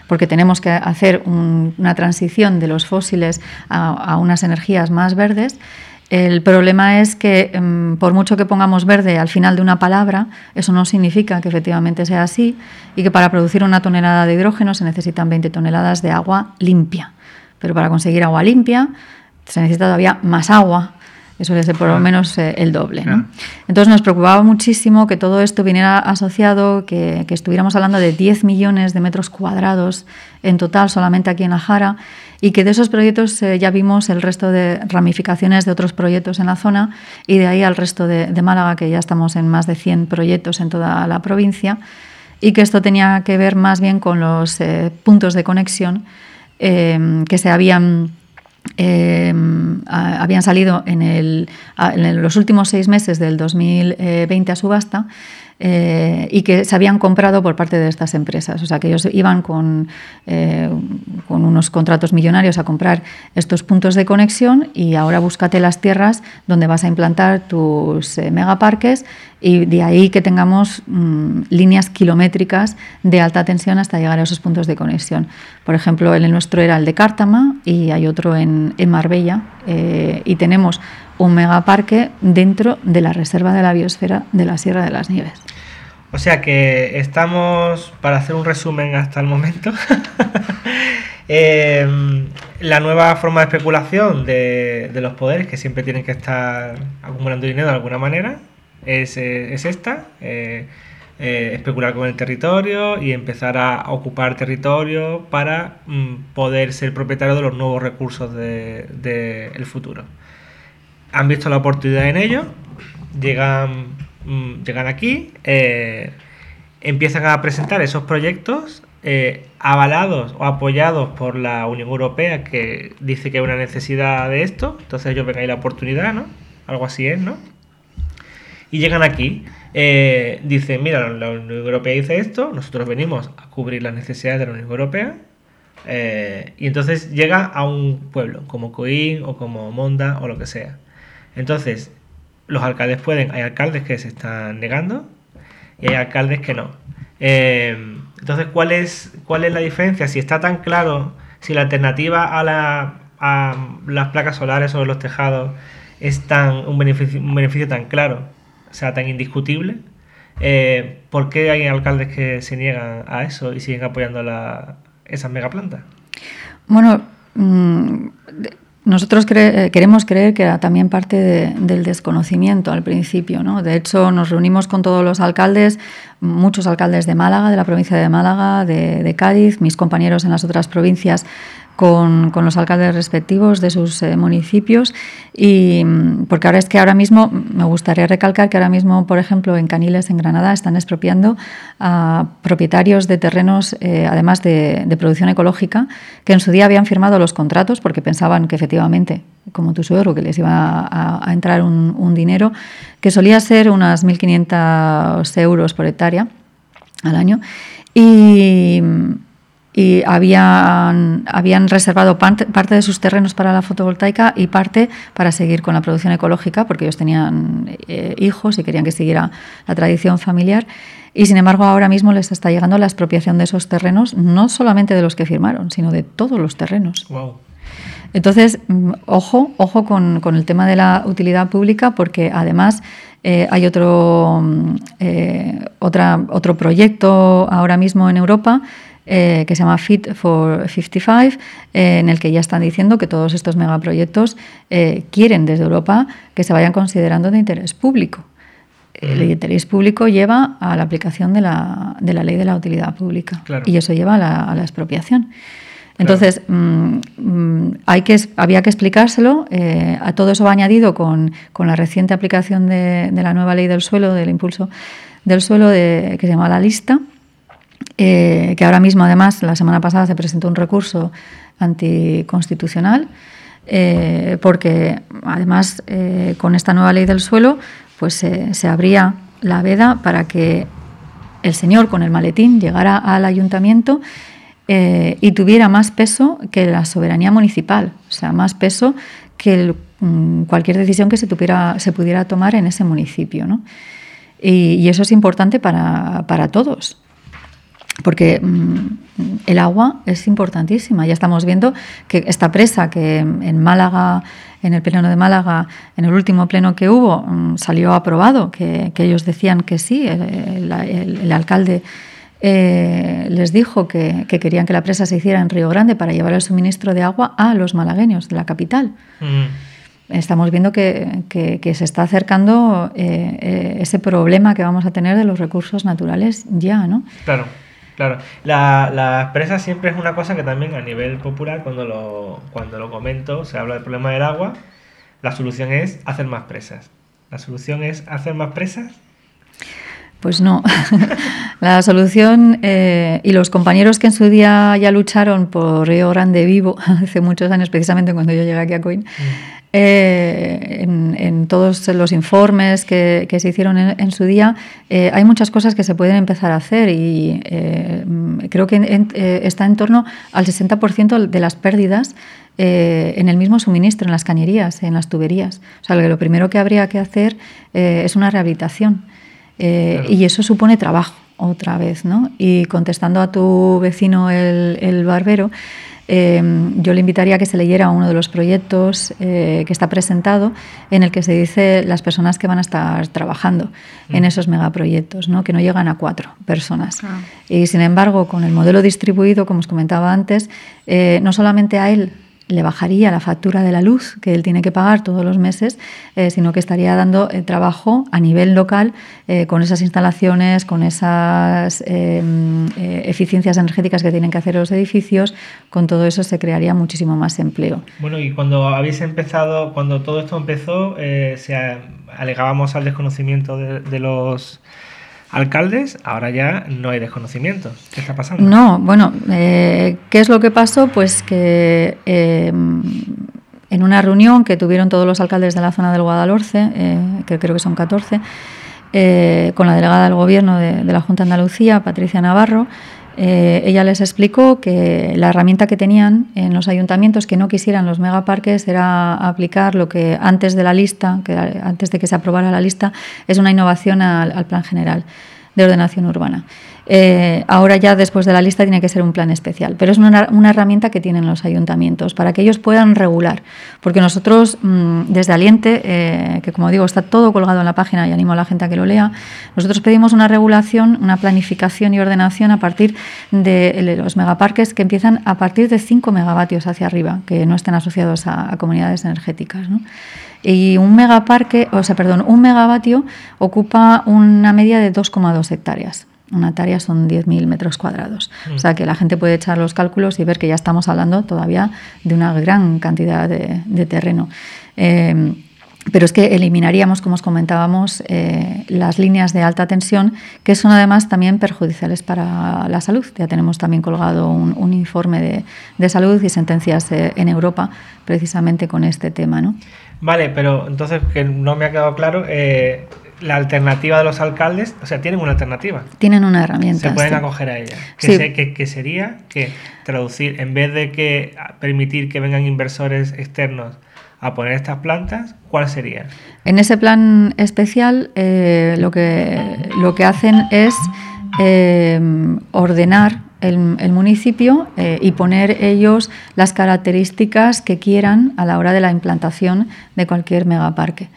porque tenemos que hacer una transición de los fósiles a, unas energías más verdes. El problema es que em, por mucho que pongamos verde al final de una palabra, eso no significa que efectivamente sea así y que para producir una tonelada de hidrógeno se necesitan 20 toneladas de agua limpia. Pero para conseguir agua limpia se necesita todavía más agua, eso ser por lo menos eh, el doble. Entonces nos preocupaba muchísimo que todo esto viniera asociado, que, estuviéramos hablando de 10 millones de metros cuadrados en total solamente aquí en la Jara y que de esos proyectos eh, ya vimos el resto de ramificaciones de otros proyectos en la zona y de ahí al resto de, Málaga, que ya estamos en más de 100 proyectos en toda la provincia y que esto tenía que ver más bien con los eh, puntos de conexión que se habían Em, habían salido en, el, en, los últimos seis meses del 2020 a subasta eh, y que se habían comprado por parte de estas empresas. O sea, que ellos iban con, eh, con unos contratos millonarios a comprar estos puntos de conexión y ahora búscate las tierras donde vas a implantar tus eh, megaparques y de ahí que tengamos mm, líneas kilométricas de alta tensión hasta llegar a esos puntos de conexión. Por ejemplo, el nuestro era el de Cártama y hay otro en, en Marbella y tenemos un megaparque dentro de la reserva de la biosfera de la Sierra de las Nieves. O sea que estamos, para hacer un resumen hasta el momento, em, la nueva forma de especulación de, los poderes, que siempre tienen que estar acumulando dinero de alguna manera, es, eh, esta. Eh, eh, especular con el territorio y empezar a ocupar territorio para mm, poder ser propietario de los nuevos recursos del de, futuro han visto la oportunidad en ello, llegan, mm, llegan aquí, eh, empiezan a presentar esos proyectos eh, avalados o apoyados por la Unión Europea que dice que hay una necesidad de esto, entonces ellos ven ahí la oportunidad, ¿no? Algo así es, ¿no? Y llegan aquí, eh, dicen, mira, la Unión Europea dice esto, nosotros venimos a cubrir las necesidades de la Unión Europea, y entonces llega a un pueblo, como Coín o como Monda o lo que sea. Entonces, los alcaldes pueden, hay alcaldes que se están negando y hay alcaldes que no. Eh, entonces, ¿cuál es, ¿cuál es la diferencia? Si está tan claro, si la alternativa a, la, a las placas solares sobre los tejados es tan, un, beneficio, un beneficio tan claro, sea tan indiscutible, eh, ¿por qué hay alcaldes que se niegan a eso y siguen apoyando esas megaplantas? Bueno, mm, nosotros eh, queremos creer que era también parte del desconocimiento al principio. ¿no? De hecho, nos reunimos con todos los alcaldes, muchos alcaldes de Málaga, de la provincia de Málaga, de Cádiz, mis compañeros en las otras provincias con, los alcaldes respectivos de sus eh, municipios y mm, porque ahora es que ahora mismo me gustaría recalcar que ahora mismo por ejemplo en Caniles en Granada están expropiando a propietarios de terrenos eh, además de, producción ecológica que en su día habían firmado los contratos porque pensaban que efectivamente como tu suegro que les iba a, entrar un, un dinero que solía ser unas 1.500 euros por hectárea al año. Y y habían, habían reservado parte, de sus terrenos para la fotovoltaica y parte para seguir con la producción ecológica, porque ellos tenían eh, hijos y querían que siguiera la tradición familiar. Y sin embargo, ahora mismo les está llegando la expropiación de esos terrenos, no solamente de los que firmaron, sino de todos los terrenos. Entonces, mm, ojo, ojo con, con, el tema de la utilidad pública, porque además eh, hay otro, mm, eh, otra, otro proyecto ahora mismo en Europa eh, que se llama Fit for 55, eh, en el que ya están diciendo que todos estos megaproyectos eh, quieren desde Europa que se vayan considerando de interés público. El interés público lleva a la aplicación de la, de la ley de la utilidad pública y eso lleva a la, expropiación. Entonces, mm, mm, hay que, había que explicárselo. a todo eso va añadido con, con la reciente aplicación de, de, la nueva ley del suelo, del impulso del suelo, de, que se llama la lista, eh, que ahora mismo además la semana pasada se presentó un recurso anticonstitucional eh, porque además eh, con esta nueva ley del suelo pues se abría la veda para que el señor con el maletín llegara al ayuntamiento y tuviera más peso que la soberanía municipal, o sea, más peso que mm, cualquier decisión que se, tuviera, se pudiera tomar en ese municipio. ¿no? Y, eso es importante para, para todos porque mm, el agua es importantísima. Ya estamos viendo que esta presa que en Málaga, en el pleno de Málaga, en el último pleno que hubo, mm, salió aprobado, que, ellos decían que sí, el, alcalde eh, les dijo que, querían que la presa se hiciera en Río Grande para llevar el suministro de agua a los malagueños de la capital. Estamos viendo que, se está acercando eh, eh, ese problema que vamos a tener de los recursos naturales ya, ¿no? Claro. Claro, la, la presa siempre es una cosa que también a nivel popular, cuando lo, cuando lo comento, se habla del problema del agua, la solución es hacer más presas. ¿La solución es hacer más presas? Pues no. la solución, eh, y los compañeros que en su día ya lucharon por Río Grande Vivo, hace muchos años, precisamente cuando yo llegué aquí a Coin, mm. Eh, en, todos los informes que, se hicieron en, su día, eh, hay muchas cosas que se pueden empezar a hacer y eh, creo que está en torno al 60% de las pérdidas en el mismo suministro, en las cañerías, en las tuberías. O sea, lo primero que habría que hacer es una rehabilitación y eso supone trabajo otra vez, ¿no? Y contestando a tu vecino el, el barbero, Em, yo le invitaría a que se leyera uno de los proyectos eh, que está presentado en el que se dice las personas que van a estar trabajando en mm. esos megaproyectos, ¿no? que no llegan a cuatro personas. Y sin embargo, con el modelo distribuido, como os comentaba antes, eh, no solamente a él le bajaría la factura de la luz que él tiene que pagar todos los meses, eh, sino que estaría dando eh, trabajo a nivel local eh, con esas instalaciones, con esas eficiencias energéticas que tienen que hacer los edificios. Con todo eso se crearía muchísimo más empleo. Bueno, y cuando habéis empezado, cuando todo esto empezó, se alegábamos al desconocimiento de los alcaldes, ahora ya no hay desconocimiento. ¿Qué está pasando? No, bueno, eh, ¿qué es lo que pasó? Pues que eh, en una reunión que tuvieron todos los alcaldes de la zona del Guadalhorce, eh, que creo que son 14, con la delegada del Gobierno de, de la Junta de Andalucía, Patricia Navarro, eh, ella les explicó que la herramienta que tenían en los ayuntamientos que no quisieran los megaparques era aplicar lo que antes de la lista, que antes de que se aprobara la lista, es una innovación al, plan general. de ordenación urbana. Eh, ahora ya después de la lista tiene que ser un plan especial, pero es una, herramienta que tienen los ayuntamientos para que ellos puedan regular, porque nosotros mm, desde Aliente, eh, que como digo está todo colgado en la página y animo a la gente a que lo lea, nosotros pedimos una regulación, una planificación y ordenación a partir de los megaparques que empiezan a partir de 5 megavatios hacia arriba, que no estén asociados a, comunidades energéticas. Y un megaparque, o sea, perdón, un megavatio ocupa una media de 2,2 hectáreas. Una tarea son 10.000 metros cuadrados. O sea que la gente puede echar los cálculos y ver que ya estamos hablando todavía de una gran cantidad de, terreno. Eh, pero es que eliminaríamos, como os comentábamos, eh, las líneas de alta tensión, que son además también perjudiciales para la salud. Ya tenemos también colgado un, informe de, salud y sentencias eh, en Europa precisamente con este tema. ¿no? Vale, pero entonces, que no me ha quedado claro, la alternativa de los alcaldes, o sea, tienen una alternativa. Tienen una herramienta. Se pueden acoger a ella. Que, sería que traducir, en vez de que permitir que vengan inversores externos a poner estas plantas, ¿cuál sería? En ese plan especial eh, lo, que, lo que hacen es eh, ordenar el, municipio eh, y poner ellos las características que quieran a la hora de la implantación de cualquier megaparque.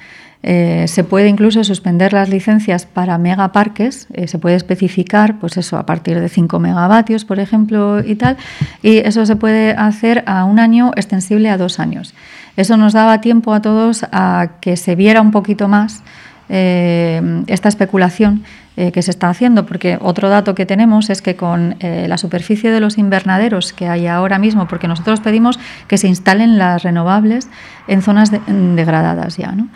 Eh, se puede incluso suspender las licencias para megaparques, eh, se puede especificar, pues eso, a partir de 5 megavatios, por ejemplo, y tal, y eso se puede hacer a un año extensible a dos años. Eso nos daba tiempo a todos a que se viera un poquito más eh, esta especulación que se está haciendo, porque otro dato que tenemos es que con la superficie de los invernaderos que hay ahora mismo, porque nosotros pedimos que se instalen las renovables en zonas degradadas ya, ¿no?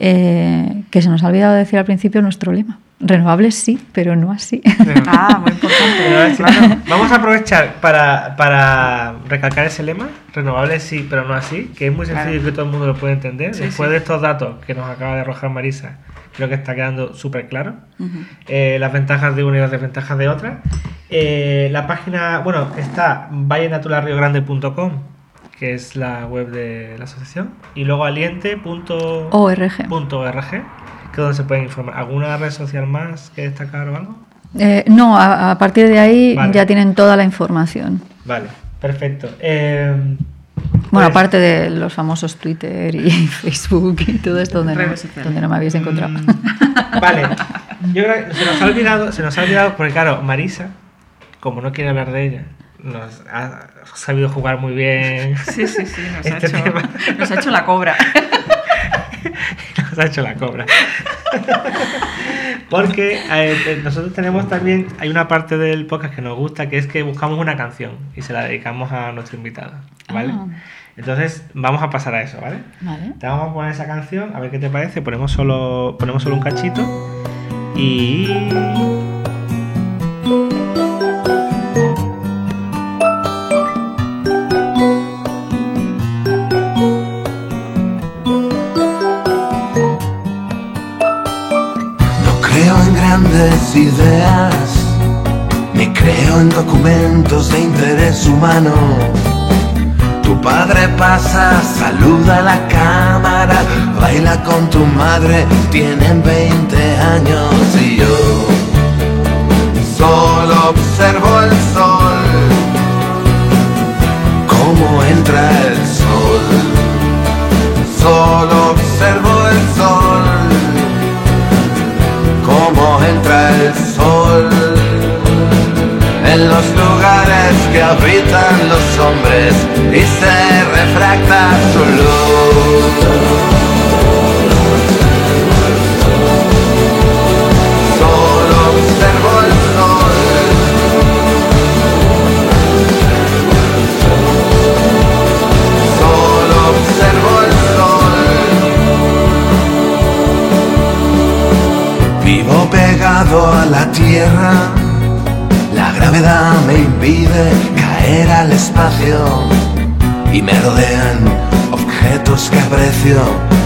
Eh, que se nos ha olvidado decir al principio nuestro lema. Renovables sí, pero no así. Ah, muy importante. Vamos a aprovechar para, recalcar ese lema, renovables sí, pero no así, que es muy sencillo y que todo el mundo lo puede entender. Después de estos datos que nos acaba de arrojar Marisa, creo que está quedando súper claro. Eh, las ventajas de una y las desventajas de otra. Eh, la página, bueno, está vallenaturalriogrande.com que es la web de la asociación, y luego aliente.org, que es donde se pueden informar. ¿Alguna red social más que destacar o algo? Eh, no, a, partir de ahí ya tienen toda la información. Vale, perfecto. Eh, bueno, pues aparte de los famosos Twitter y Facebook y todo esto donde, no, donde no, me habéis encontrado. Mm, vale, yo creo que se nos ha olvidado, se nos ha olvidado porque claro, Marisa, como no quiere hablar de ella, nos ha sabido jugar muy bien. Sí, sí, sí, nos, ha, este hecho, nos ha hecho la cobra. nos ha hecho la cobra. Porque eh, nosotros tenemos también, hay una parte del podcast que nos gusta, que es que buscamos una canción y se la dedicamos a nuestro invitado, ¿vale? Ah. Entonces vamos a pasar a eso, ¿vale? Vale. Te vamos a poner esa canción, a ver qué te parece, ponemos solo, ponemos solo un cachito y... ideas, ni creo en documentos de interés humano. Tu padre pasa, saluda a la cámara, baila con tu madre, tienen 20 años y yo solo observo el sol, cómo entra el sol, solo observo entra el sol en los lugares que habitan los hombres y se refracta su luz. A la tierra, la gravedad me impide caer al espacio y me rodean objetos que aprecio.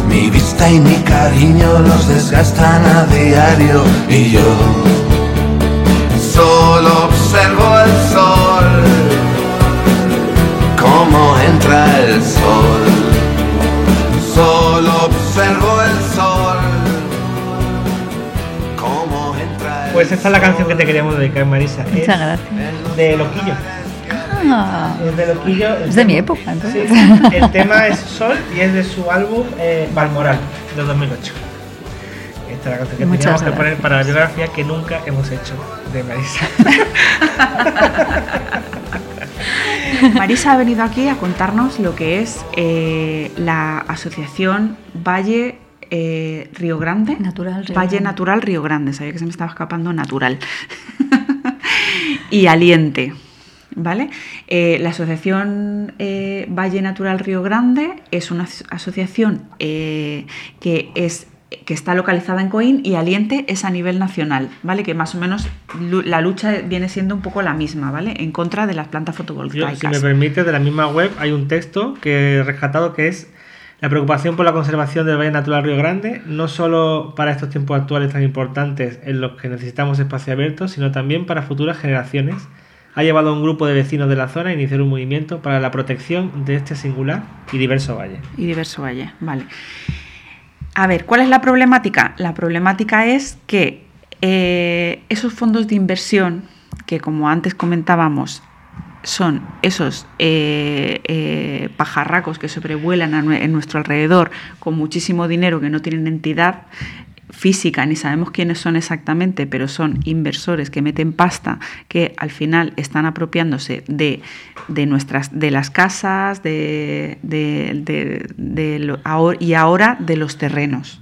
Mi vista y mi cariño los desgastan a diario y yo solo observo el sol, cómo entra el sol, Pues esta es la canción que te queríamos dedicar, Marisa. Muchas Es gracias. De Loquillo. Ah, Es de Loquillo. es de mi tema- época, entonces. Sí, el tema es Sol y es de su álbum eh, Balmoral, de 2008. Esta es la canción que Muchas teníamos que gracias. poner para la biografía que nunca hemos hecho de Marisa. Marisa ha venido aquí a contarnos lo que es eh, la asociación Valle eh, Río Grande. Natural Río Valle Grande. Natural Río Grande. Sabía que se me estaba escapando natural. y Aliente. ¿Vale? Eh, la asociación eh, Valle Natural Río Grande es una as- asociación eh, que es que está localizada en Coín y Aliente es a nivel nacional, ¿vale? Que más o menos la lucha viene siendo un poco la misma, ¿vale? En contra de las plantas Yo, fotovoltaicas. si me permite, de la misma web hay un texto que he rescatado que es la preocupación por la conservación del Valle Natural Río Grande, no solo para estos tiempos actuales tan importantes en los que necesitamos espacio abierto, sino también para futuras generaciones. Ha llevado a un grupo de vecinos de la zona a iniciar un movimiento para la protección de este singular y diverso valle. y diverso valle, vale. A ver, ¿cuál es la problemática? La problemática es que eh, esos fondos de inversión, que como antes comentábamos, son esos eh, eh, pajarracos que sobrevuelan a en nuestro alrededor con muchísimo dinero que no tienen entidad física, ni sabemos quiénes son exactamente, pero son inversores que meten pasta, que al final están apropiándose de, de nuestras, de las casas, de, de- de- lo- y ahora de los terrenos.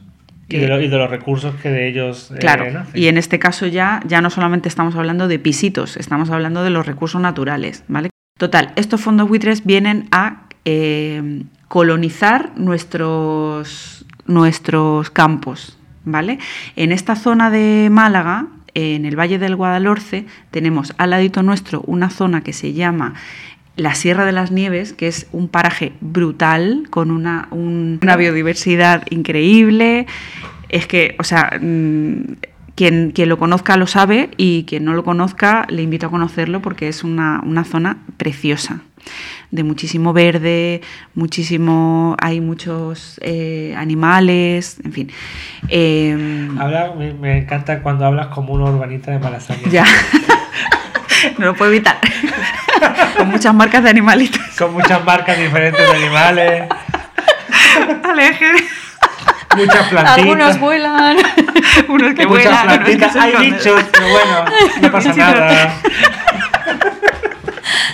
Y de, lo- y de los recursos que de ellos eh, Claro, y en este caso ya, ya no solamente estamos hablando de pisitos, estamos hablando de los recursos naturales, ¿vale? Total, estos fondos buitres vienen a eh, colonizar nuestros, nuestros campos, ¿vale? En esta zona de Málaga, en el Valle del Guadalhorce, tenemos al ladito nuestro una zona que se llama la Sierra de las Nieves, que es un paraje brutal, con una, un- una biodiversidad increíble. Es que, o sea, mm, quien, quien lo conozca lo sabe y quien no lo conozca le invito a conocerlo porque es una, una zona preciosa, de muchísimo verde, muchísimo, hay muchos eh, animales, en fin. Eh, Habla- me, me encanta cuando hablas como una urbanita de Malasaña. ya, no lo puedo evitar. Con muchas marcas de animalitos. Con muchas marcas diferentes de animales, Aleje. muchas plantitas. Algunos vuelan. Unos que muchas vuelan, unos que plantitas. Hay bichos, pero bueno, no pasa nada.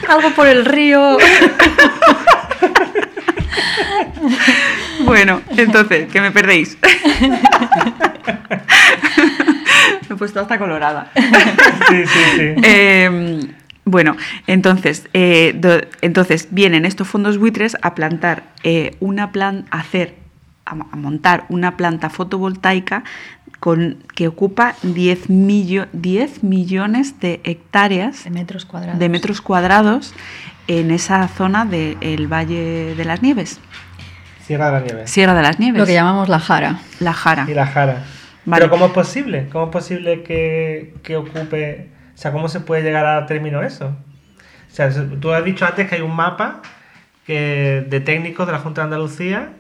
Algo por el río. Bueno, entonces, que me perdéis. me he puesto hasta colorada. Sí, sí, sí. Eh, bueno, entonces, eh, do- entonces vienen estos fondos buitres a plantar eh, una plan, a hacer, a, a montar una planta fotovoltaica con, que ocupa 10, millo- 10 millones de hectáreas De metros cuadrados. de metros cuadrados en esa zona del Valle de las Nieves, Sierra de la Nieve. Sierra de las Nieves, Lo que llamamos la jara. la Jara. Y la Jara. Vale. Pero ¿cómo es posible? ¿Cómo es posible que, que ocupe... O sea, ¿cómo se puede llegar a término eso? O sea, se- tú has dicho antes que hay un mapa que, de técnicos de la Junta de Andalucía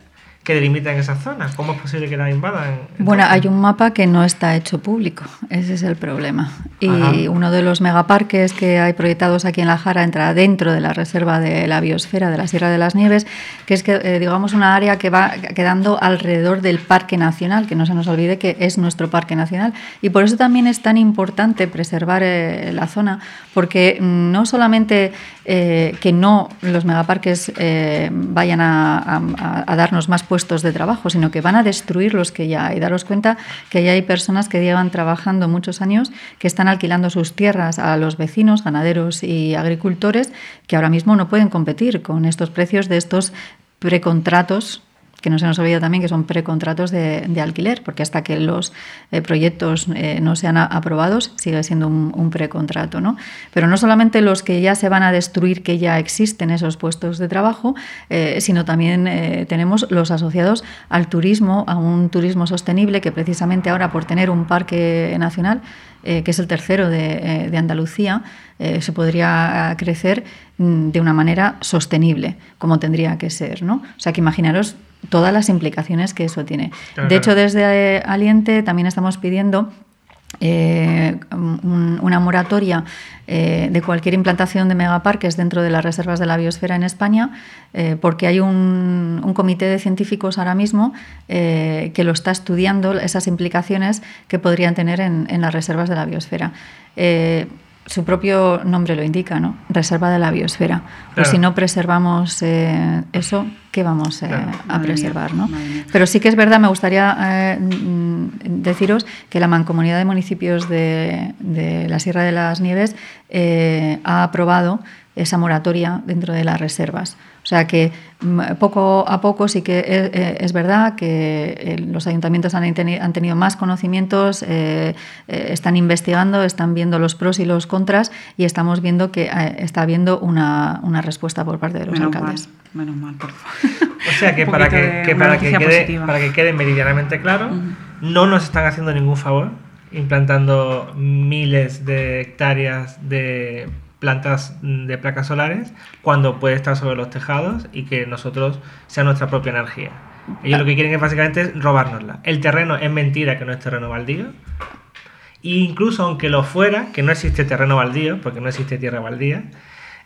que delimitan esa zona. ¿Cómo es posible que la invadan? Bueno, hay un mapa que no está hecho público, ese es el problema. Y Ajá. uno de los megaparques que hay proyectados aquí en La Jara entra dentro de la reserva de la biosfera de la Sierra de las Nieves, que es que, eh, digamos, una área que va quedando alrededor del Parque Nacional, que no se nos olvide que es nuestro Parque Nacional. Y por eso también es tan importante preservar eh, la zona, porque mm, no solamente eh, que no los megaparques eh, vayan a, a- darnos más puestos de trabajo, sino que van a destruir los que ya hay. Daros cuenta que ya hay personas que llevan trabajando muchos años que están alquilando sus tierras a los vecinos, ganaderos y agricultores, que ahora mismo no pueden competir con estos precios de estos precontratos que no se nos olvida también que son precontratos de, de alquiler, porque hasta que los eh, proyectos eh, no sean aprobados sigue siendo un, precontrato. ¿no? Pero no solamente los que ya se van a destruir, que ya existen esos puestos de trabajo, eh, sino también eh, tenemos los asociados al turismo, a un turismo sostenible que precisamente ahora por tener un parque nacional, que es el tercero de, de Andalucía, se podría crecer mm, de una manera sostenible, como tendría que ser. ¿no? O sea que imaginaros todas las implicaciones que eso tiene. Claro, de hecho, desde Aliente también estamos pidiendo eh, una moratoria eh, de cualquier implantación de megaparques dentro de las reservas de la biosfera en España, eh, porque hay un, comité de científicos ahora mismo que lo está estudiando, esas implicaciones que podrían tener en, en las reservas de la biosfera su propio nombre lo indica, ¿no? Reserva de la biosfera. Pues si no preservamos eh, eso, ¿qué vamos eh, a preservar? ¿no? Pero sí que es verdad, me gustaría eh, mm, deciros que la Mancomunidad de Municipios de, de la Sierra de las Nieves ha aprobado esa moratoria dentro de las reservas. O sea que mm, poco a poco sí que eh, eh, es, verdad que eh, los ayuntamientos han, tenido más conocimientos, están investigando, están viendo los pros y los contras y estamos viendo que está habiendo una, respuesta por parte de los alcaldes. menos mal, por favor. O sea que, para que, para, que quede, para que quede meridianamente claro, no nos están haciendo ningún favor implantando miles de hectáreas de plantas de placas solares cuando puede estar sobre los tejados y que nosotros sea nuestra propia energía. Ellos lo que quieren es básicamente robárnosla. El terreno es mentira que no es terreno baldío. E incluso aunque lo fuera, que no existe terreno baldío, porque no existe tierra baldía,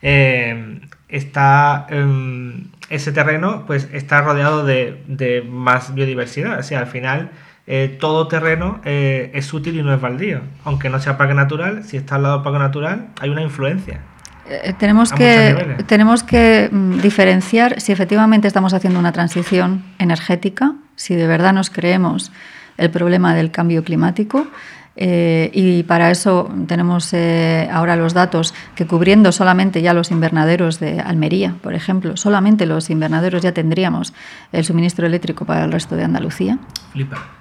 eh, está em, ese terreno pues está rodeado de, de más biodiversidad. O sea, al final eh, todo terreno eh, es útil y no es baldío. Aunque no sea parque natural, si está al lado del parque natural, hay una influencia. Eh, tenemos, que, tenemos que mm, diferenciar si efectivamente estamos haciendo una transición energética, si de verdad nos creemos el problema del cambio climático. y para eso tenemos ahora los datos que cubriendo solamente ya los invernaderos de Almería, por ejemplo, solamente los invernaderos ya tendríamos el suministro eléctrico para el resto de Andalucía. Flipa.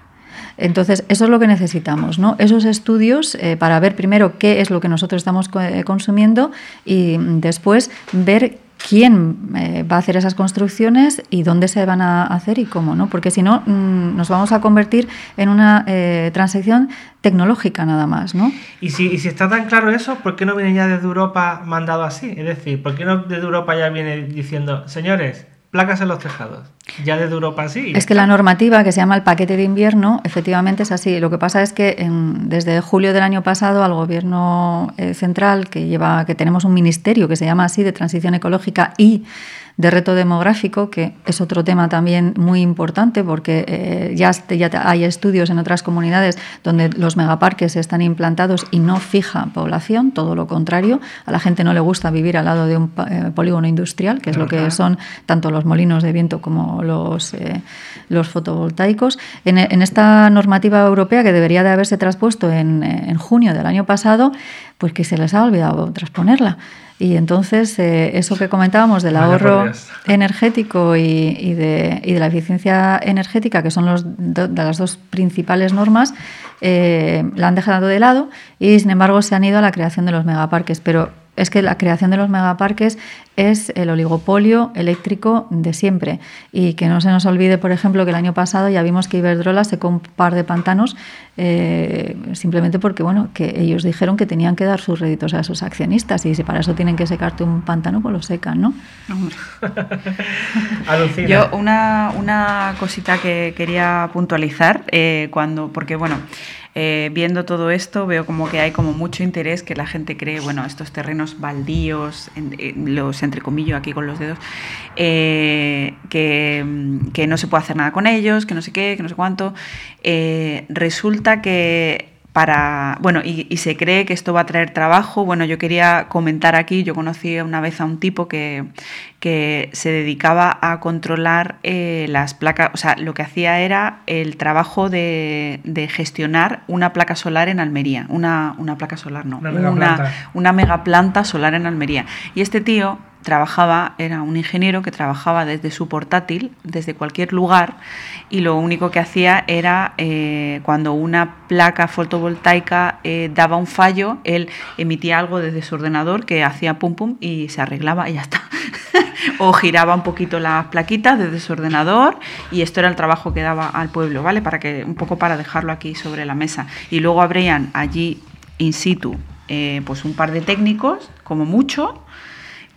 Entonces, eso es lo que necesitamos, ¿no? Esos estudios eh, para ver primero qué es lo que nosotros estamos eh, consumiendo y después ver quién eh, va a hacer esas construcciones y dónde se van a hacer y cómo, ¿no? Porque si no, mm, nos vamos a convertir en una transición tecnológica nada más, ¿no? Y si, y si está tan claro eso, ¿por qué no viene ya desde Europa mandado así? Es decir, ¿por qué no desde Europa ya viene diciendo, señores, placas en los tejados. Ya desde Europa sí. Es que la normativa que se llama el paquete de invierno, efectivamente es así. Lo que pasa es que desde julio del año pasado al gobierno eh, central, que lleva, que tenemos un ministerio que se llama así de transición ecológica y de reto demográfico, que es otro tema también muy importante porque eh, ya, ya, hay estudios en otras comunidades donde los megaparques están implantados y no fija población, todo lo contrario. A la gente no le gusta vivir al lado de un eh, polígono industrial, que es lo que son tanto los molinos de viento como los, eh, los fotovoltaicos. En, en, esta normativa europea que debería de haberse traspuesto en, en junio del año pasado, pues que se les ha olvidado transponerla. Y entonces, eh, eso que comentábamos del ahorro energético y, de, la eficiencia energética, que son los de las dos principales normas, eh, la han dejado de lado y, sin embargo, se han ido a la creación de los megaparques. Pero es que la creación de los megaparques es el oligopolio eléctrico de siempre. Y que no se nos olvide, por ejemplo, que el año pasado ya vimos que Iberdrola secó un par de pantanos eh, simplemente porque bueno, que ellos dijeron que tenían que dar sus réditos a sus accionistas y si para eso tienen que secarte un pantano, pues lo secan, ¿no? Yo una, una cosita que quería puntualizar, eh, cuando, porque bueno, eh, viendo todo esto veo como que hay como mucho interés que la gente cree, bueno, estos terrenos baldíos, los entrecomillo aquí con los dedos, eh, que, que, no se puede hacer nada con ellos, que no sé qué, que no sé cuánto. Eh, resulta que para, bueno, y, se cree que esto va a traer trabajo. Bueno, yo quería comentar aquí, yo conocí una vez a un tipo que, que se dedicaba a controlar eh, las placas, o sea, lo que hacía era el trabajo de, gestionar una placa solar en Almería, una, una placa solar, no, una megaplanta. una megaplanta solar en Almería. Y este tío trabajaba, era un ingeniero que trabajaba desde su portátil, desde cualquier lugar, y lo único que hacía era eh, cuando una placa fotovoltaica eh, daba un fallo, él emitía algo desde su ordenador que hacía pum pum y se arreglaba y ya está. o giraba un poquito las plaquitas desde su ordenador y esto era el trabajo que daba al pueblo, ¿vale? Para que un poco para dejarlo aquí sobre la mesa. Y luego habrían allí in situ eh, pues un par de técnicos, como mucho,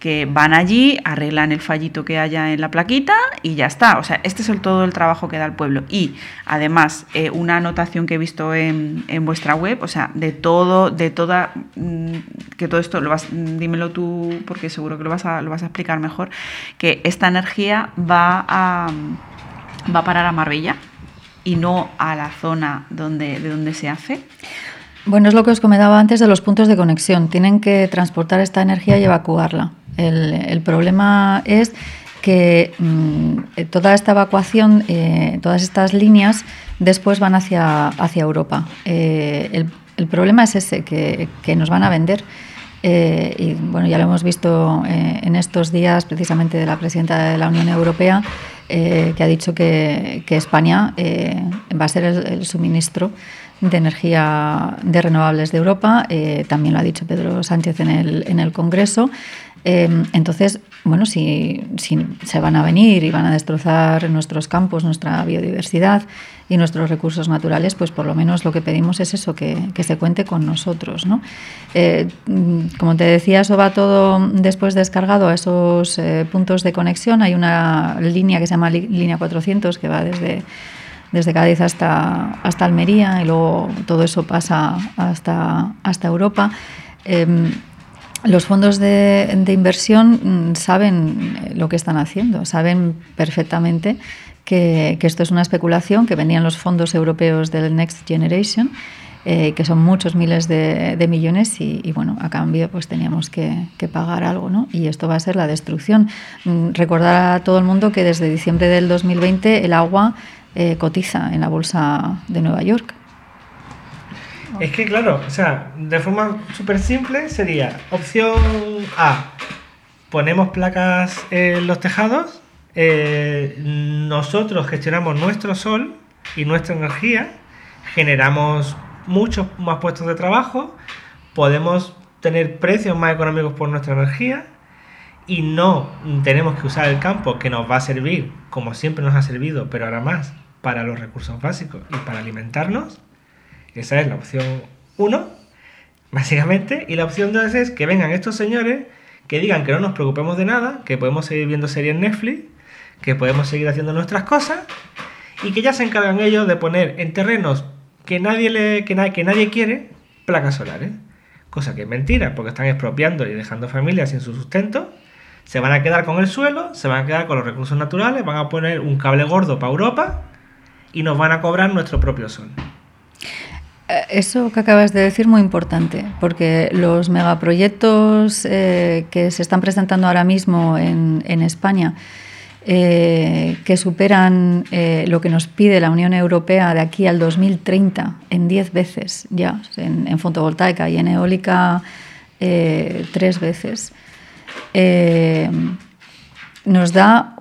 que van allí, arreglan el fallito que haya en la plaquita y ya está. O sea, este es el, todo el trabajo que da el pueblo. Y además, eh, una anotación que he visto en, en, vuestra web, o sea, de todo, de toda, mm, que todo esto, lo vas, dímelo tú porque seguro que lo vas, a, lo vas a explicar mejor, que esta energía va a, va a parar a Marbella y no a la zona donde, de donde se hace. Bueno, es lo que os comentaba antes de los puntos de conexión. Tienen que transportar esta energía y evacuarla. El, problema es que mm, toda esta evacuación, eh, todas estas líneas, después van hacia, hacia Europa. Eh, el, problema es ese, que, nos van a vender. Eh, y bueno, ya lo hemos visto en estos días precisamente de la presidenta de la Unión Europea, que ha dicho que, España va a ser el suministro de energía de renovables de Europa. Eh, también lo ha dicho Pedro Sánchez en el, en el Congreso. Eh, entonces, bueno, si, si, se van a venir y van a destrozar nuestros campos, nuestra biodiversidad y nuestros recursos naturales, pues por lo menos lo que pedimos es eso, que, que se cuente con nosotros. ¿no? Eh, como te decía, eso va todo después descargado a esos puntos de conexión. Hay una línea que se llama línea 400 que va desde desde Cádiz hasta, hasta Almería y luego todo eso pasa hasta, hasta Europa. Em, los fondos de, inversión mm, saben lo que están haciendo, saben perfectamente que, esto es una especulación, que venían los fondos europeos del Next Generation, eh, que son muchos miles de, millones y, bueno, a cambio pues teníamos que, que, pagar algo, ¿no? Y esto va a ser la destrucción. Mm, recordar a todo el mundo que desde diciembre del 2020 el agua eh, cotiza en la bolsa de Nueva York. Es que claro, o sea, de forma súper simple sería opción A, ponemos placas en los tejados, eh, nosotros gestionamos nuestro sol y nuestra energía, generamos muchos más puestos de trabajo, podemos tener precios más económicos por nuestra energía y no tenemos que usar el campo que nos va a servir como siempre nos ha servido, pero ahora más para los recursos básicos y para alimentarnos. Esa es la opción 1, básicamente. Y la opción 2 es que vengan estos señores que digan que no nos preocupemos de nada, que podemos seguir viendo series en Netflix, que podemos seguir haciendo nuestras cosas y que ya se encargan ellos de poner en terrenos que nadie, le, que, que nadie quiere placas solares. Cosa que es mentira, porque están expropiando y dejando familias sin su sustento. Se van a quedar con el suelo, se van a quedar con los recursos naturales, van a poner un cable gordo para Europa y nos van a cobrar nuestro propio sol. Eh, eso que acabas de decir muy importante, porque los megaproyectos eh, que se están presentando ahora mismo en, España, eh, que superan lo que nos pide la Unión Europea de aquí al 2030 en 10 veces ya, en, fotovoltaica y en eólica tres veces, nos da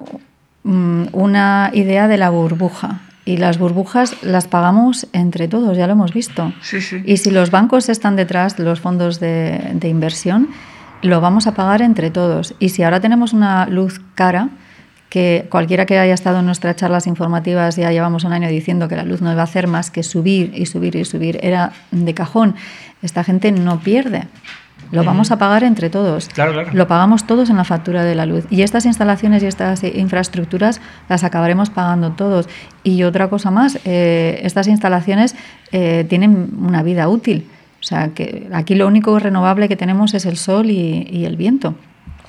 mm, una idea de la burbuja y las burbujas las pagamos entre todos, ya lo hemos visto. Y si los bancos están detrás de los fondos de, inversión, lo vamos a pagar entre todos. Y si ahora tenemos una luz cara, que cualquiera que haya estado en nuestras charlas informativas, ya llevamos un año diciendo que la luz no iba a hacer más que subir y subir y subir, era de cajón. Esta gente no pierde. Lo vamos a pagar entre todos. Lo pagamos todos en la factura de la luz. Y estas instalaciones y estas infraestructuras las acabaremos pagando todos. Y otra cosa más, eh, estas instalaciones eh, tienen una vida útil. O sea, que aquí lo único renovable que tenemos es el sol y el viento.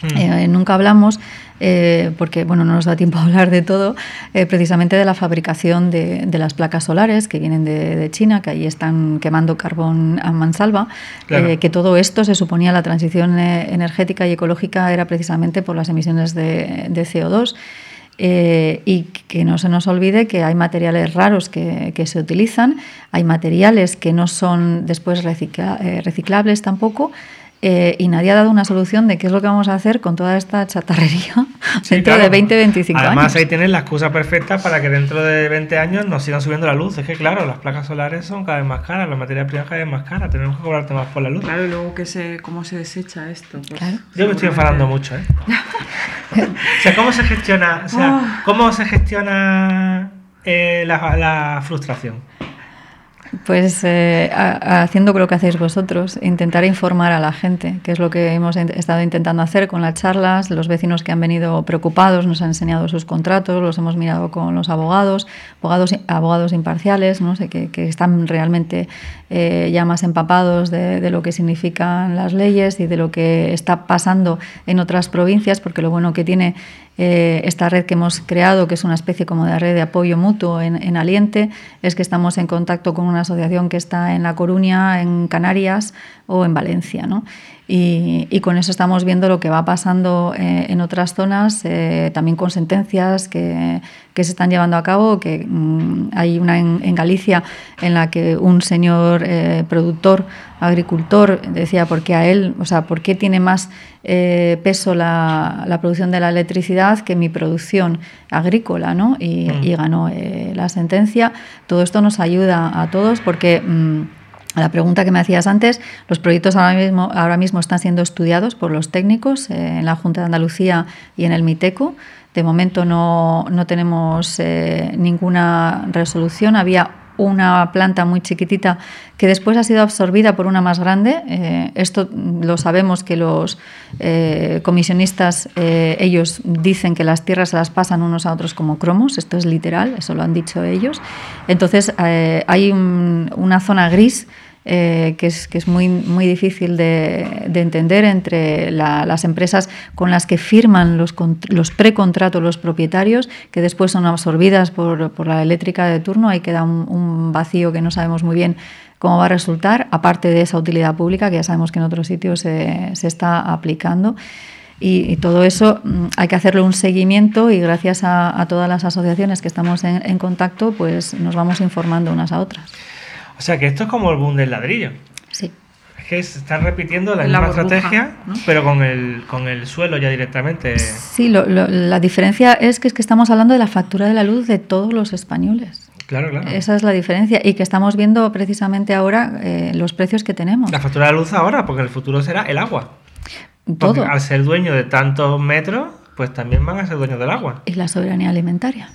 Hmm. Eh, nunca hablamos, eh, porque bueno, no nos da tiempo a hablar de todo, eh, precisamente de la fabricación de, las placas solares que vienen de, China, que ahí están quemando carbón a mansalva, que todo esto se suponía la transición energética y ecológica era precisamente por las emisiones de, CO2. y que no se nos olvide que hay materiales raros que, se utilizan, hay materiales que no son después reciclables tampoco, eh, y nadie ha dado una solución de qué es lo que vamos a hacer con toda esta chatarrería dentro de 20, 25 años. Además, ahí tienes la excusa perfecta para que dentro de 20 años nos sigan subiendo la luz. Es que, claro, las placas solares son cada vez más caras, las materias primas cada vez más caras, tenemos que cobrarte más por la luz. Claro, y luego que se, cómo se desecha esto. Pues, Yo me estoy enfadando mucho, ¿eh? o sea, ¿cómo se gestiona, o sea, ah. ¿cómo se gestiona eh, la frustración? Pues eh, haciendo lo que hacéis vosotros, intentar informar a la gente, que es lo que hemos estado intentando hacer con las charlas. Los vecinos que han venido preocupados nos han enseñado sus contratos, los hemos mirado con los abogados, abogados, abogados imparciales, ¿no? sé, que, están realmente eh, ya más empapados de, de, lo que significan las leyes y de lo que está pasando en otras provincias, porque lo bueno que tiene eh, esta red que hemos creado, que es una especie como de red de apoyo mutuo en, Aliente, es que estamos en contacto con una asociación que está en La Coruña, en Canarias o en Valencia. Y, con eso estamos viendo lo que va pasando eh, en otras zonas, eh, también con sentencias que, se están llevando a cabo, que mm, hay una en, Galicia en la que un señor productor, agricultor, decía, ¿por qué a él? O sea, ¿por qué tiene más peso la, la producción de la electricidad? que mi producción agrícola, ¿no? Y, mm. ganó eh, la sentencia. Todo esto nos ayuda a todos porque... Mm, a la pregunta que me hacías antes, los proyectos ahora mismo, ahora mismo están siendo estudiados por los técnicos eh, en la Junta de Andalucía y en el MITECO. De momento no, no tenemos eh, ninguna resolución. Había una planta muy chiquitita que después ha sido absorbida por una más grande. Eh, esto lo sabemos que los eh, comisionistas, eh, ellos dicen que las tierras se las pasan unos a otros como cromos, esto es literal, eso lo han dicho ellos. Entonces hay una zona gris eh, que, es, que es muy, muy difícil de, entender entre las empresas con las que firman los, los precontratos los propietarios, que después son absorbidas por, por la eléctrica de turno. Ahí queda un, vacío que no sabemos muy bien cómo va a resultar, aparte de esa utilidad pública que ya sabemos que en otros sitios se, se está aplicando. Y, todo eso mm, hay que hacerle un seguimiento y gracias a, todas las asociaciones que estamos en, en contacto, pues nos vamos informando unas a otras. O sea que esto es como el boom del ladrillo. Sí. Es que se está repitiendo la, misma estrategia, pero con el, con el suelo ya directamente. Sí, la diferencia es que, es que estamos hablando de la factura de la luz de todos los españoles. Claro, claro. Esa es la diferencia y que estamos viendo precisamente ahora eh, los precios que tenemos. La factura de la luz ahora, porque en el futuro será el agua. Todo. al ser dueño de tantos metros, pues también van a ser dueños del agua. Y la soberanía alimentaria.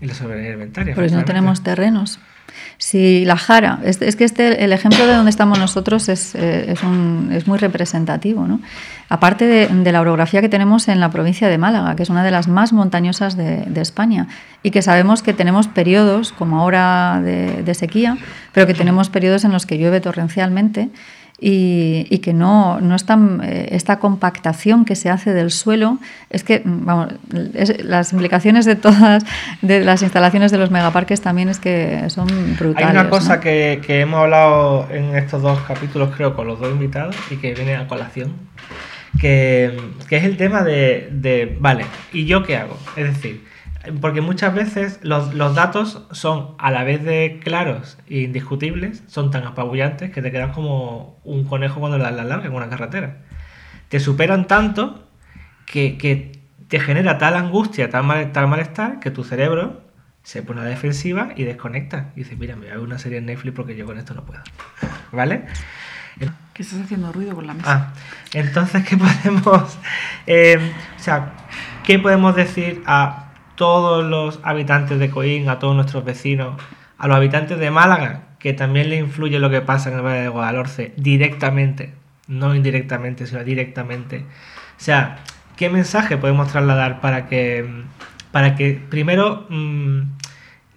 Y la soberanía alimentaria. Porque no tenemos terrenos. Si la Jara, es, que este, el ejemplo de donde estamos nosotros es, eh, es, muy representativo. ¿no? Aparte de, la orografía que tenemos en la provincia de Málaga, que es una de las más montañosas de, de España, y que sabemos que tenemos periodos, como ahora de, de sequía, pero que tenemos periodos en los que llueve torrencialmente y, que no, no eh, esta compactación que se hace del suelo, es que, mm, vamos, las implicaciones de todas de las instalaciones de los megaparques también es que son brutales. Hay una cosa que, que, hemos hablado en estos dos capítulos, creo, con los dos invitados y que viene a colación, que, que es el tema de, de, vale, ¿y yo qué hago? Es decir, porque muchas veces los, datos son a la vez de claros e indiscutibles, son tan apabullantes que te quedan como un conejo cuando le das la larga en una carretera. Te superan tanto que, te genera tal angustia, tal, tal malestar, que tu cerebro se pone a la defensiva y desconecta. Y dice, mira, me voy a ver una serie en Netflix porque yo con esto no puedo. ¿Vale? ¿Qué estás haciendo ruido con la mesa? Ah, entonces, ¿qué podemos... Eh, o sea, ¿qué podemos decir a todos los habitantes de Coín, a todos nuestros vecinos, a los habitantes de Málaga, que también le influye lo que pasa en el Valle de Guadalhorce directamente, no indirectamente, sino directamente. O sea, ¿qué mensaje podemos trasladar para que, para que primero, mm,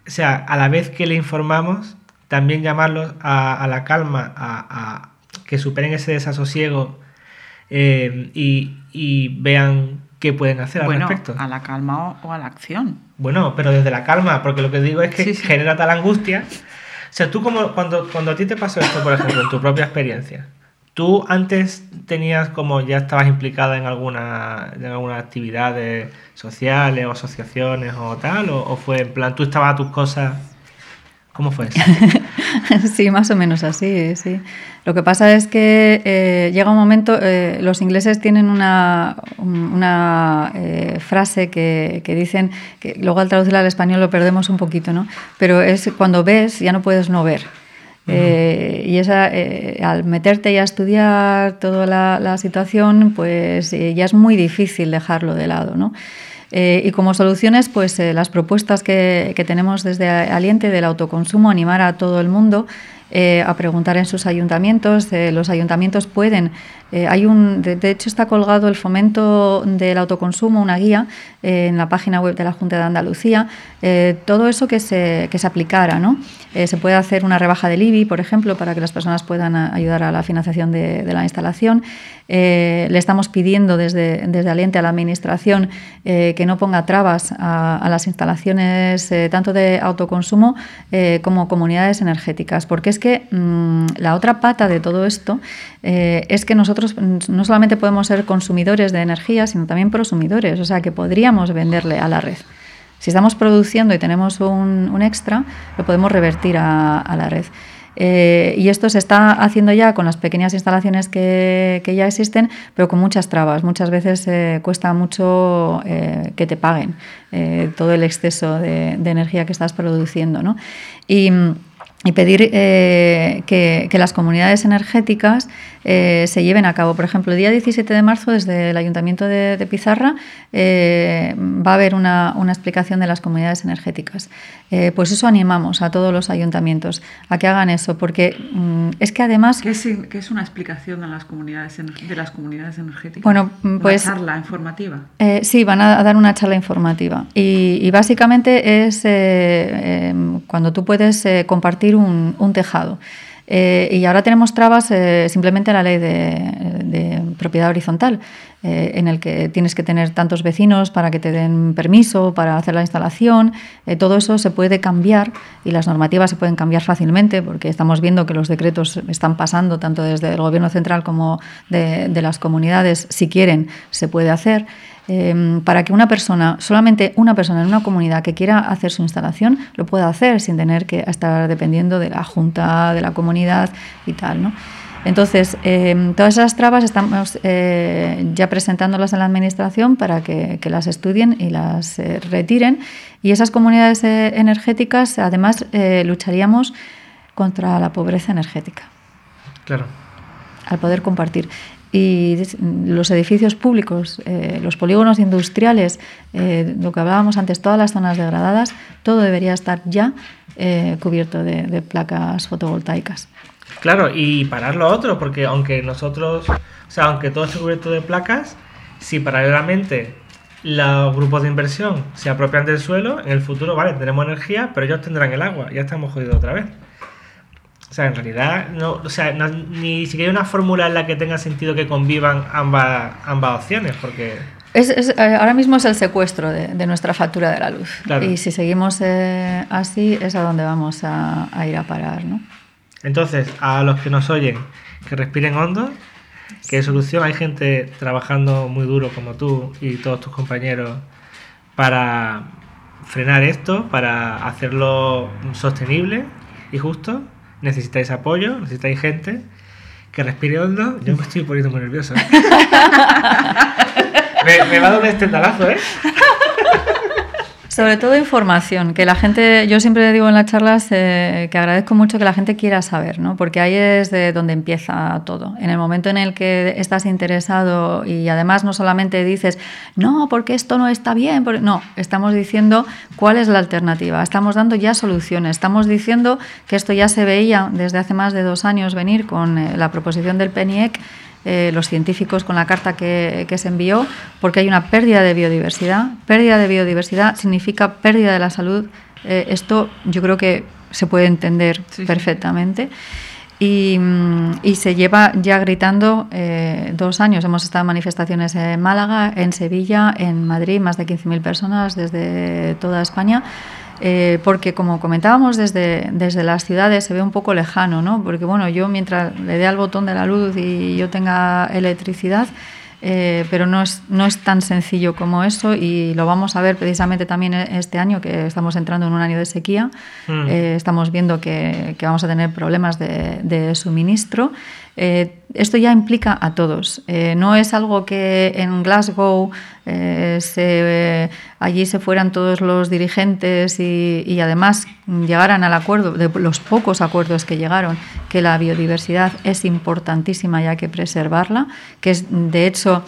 o sea, a la vez que le informamos, también llamarlos a, la calma, a, que superen ese desasosiego eh, y, y vean ¿qué pueden hacer al bueno, respecto? A la calma o, a la acción. Bueno, pero desde la calma, porque lo que digo es que genera tal angustia. O sea, tú como cuando, cuando a ti te pasó esto, por ejemplo, en tu propia experiencia, ¿tú antes tenías como ya estabas implicada en alguna, en alguna actividades sociales o asociaciones o tal? O, ¿O fue en plan, tú estabas a tus cosas ¿Cómo fue eso? sí, más o menos así, sí. Lo que pasa es que eh, llega un momento, eh, los ingleses tienen una, una eh, frase que, que, dicen, que luego al traducirla al español lo perdemos un poquito, ¿no? Pero es cuando ves, ya no puedes no ver. y esa, al meterte y a estudiar toda la, la situación, pues ya es muy difícil dejarlo de lado, ¿no? Eh, y como soluciones, pues eh, las propuestas que, tenemos desde Aliente del autoconsumo, animar a todo el mundo a preguntar en sus ayuntamientos. los ayuntamientos pueden eh, hay un, de, hecho, está colgado el fomento del autoconsumo, una guía eh, en la página web de la Junta de Andalucía. Eh, todo eso que se, que se aplicara. ¿no? se puede hacer una rebaja del IBI, por ejemplo, para que las personas puedan ayudar a la financiación de, la instalación. le estamos pidiendo desde, desde Aliente a la Administración que no ponga trabas a, las instalaciones tanto de autoconsumo como comunidades energéticas, porque es que mm, la otra pata de todo esto es que nosotros no solamente podemos ser consumidores de energía, sino también prosumidores, o sea que podríamos venderle a la red. Si estamos produciendo y tenemos un, extra, lo podemos revertir a, la red. Eh, y esto se está haciendo ya con las pequeñas instalaciones que, ya existen, pero con muchas trabas. Muchas veces eh, cuesta mucho eh, que te paguen todo el exceso de, energía que estás produciendo. ¿no? Y, pedir que, las comunidades energéticas eh, se lleven a cabo. Por ejemplo, el día 17 de marzo, desde el Ayuntamiento de, Pizarra, eh, va a haber una, explicación de las comunidades energéticas. Eh, pues eso animamos a todos los ayuntamientos a que hagan eso, porque mm, es que además... ¿Qué es, una explicación de las comunidades, de las comunidades energéticas? Bueno, pues... ¿Una charla informativa? sí, van a dar una charla informativa. Y, básicamente es cuando tú puedes compartir un, un tejado. Eh, y ahora tenemos trabas eh, simplemente en la ley de, propiedad horizontal, eh, en el que tienes que tener tantos vecinos para que te den permiso para hacer la instalación. todo eso se puede cambiar y las normativas se pueden cambiar fácilmente porque estamos viendo que los decretos están pasando tanto desde el Gobierno central como de las comunidades. Si quieren, se puede hacer. Em, para que una persona, solamente una persona en una comunidad que quiera hacer su instalación, lo pueda hacer sin tener que estar dependiendo de la junta, de la comunidad y tal. ¿no? Entonces, em, todas esas trabas estamos eh, ya presentándolas en la Administración para que, las estudien y las eh, retiren. Y esas comunidades eh, energéticas, además, lucharíamos contra la pobreza energética. Claro. Al poder compartir y los edificios públicos, eh, los polígonos industriales, eh, lo que hablábamos antes, todas las zonas degradadas, todo debería estar ya eh, cubierto de, placas fotovoltaicas. Claro, y parar lo otro, porque aunque nosotros, o sea, aunque todo esté cubierto de placas, si paralelamente los grupos de inversión se apropian del suelo, en el futuro, vale, tenemos energía, pero ellos tendrán el agua, ya estamos jodidos otra vez. O sea, en realidad, no, o sea, ni siquiera hay una fórmula en la que tenga sentido que convivan ambas, ambas opciones, porque... Es, eh, ahora mismo es el secuestro de, nuestra factura de la luz. Y si seguimos eh, así, es a donde vamos a, ir a parar, ¿no? Entonces, a los que nos oyen, que respiren hondo, que solución hay gente trabajando muy duro como tú y todos tus compañeros para frenar esto, para hacerlo sostenible y justo necesitáis apoyo, necesitáis gente que respire hondo. Yo me estoy poniendo muy nervioso. ¿eh? me, me, va a dar un estendalazo, ¿eh? Sobre todo información, que la gente, yo siempre digo en las charlas eh, que agradezco mucho que la gente quiera saber, ¿no? porque ahí es de donde empieza todo. En el momento en el que estás interesado y además no solamente dices, no, porque esto no está bien, no, estamos diciendo cuál es la alternativa, estamos dando ya soluciones, estamos diciendo que esto ya se veía desde hace más de dos años venir con eh, la proposición del PENIEC eh, los científicos con la carta que, se envió, porque hay una pérdida de biodiversidad. Pérdida de biodiversidad significa pérdida de la salud. Eh, esto yo creo que se puede entender perfectamente. Mm, y, se lleva ya gritando eh, dos años. Hemos estado en manifestaciones en Málaga, en Sevilla, en Madrid, más de 15.000 personas desde toda España. Eh, porque como comentábamos desde, desde las ciudades se ve un poco lejano, ¿no? porque bueno, yo mientras le dé al botón de la luz y yo tenga electricidad, eh, pero no es, no es tan sencillo como eso y lo vamos a ver precisamente también este año que estamos entrando en un año de sequía, mm. eh, estamos viendo que, que, vamos a tener problemas de, de suministro eh, esto ya implica a todos. No es algo que en Glasgow eh, allí se fueran todos los dirigentes y, además llegaran al acuerdo, de los pocos acuerdos que llegaron, que la biodiversidad es importantísima y hay que preservarla, que es de hecho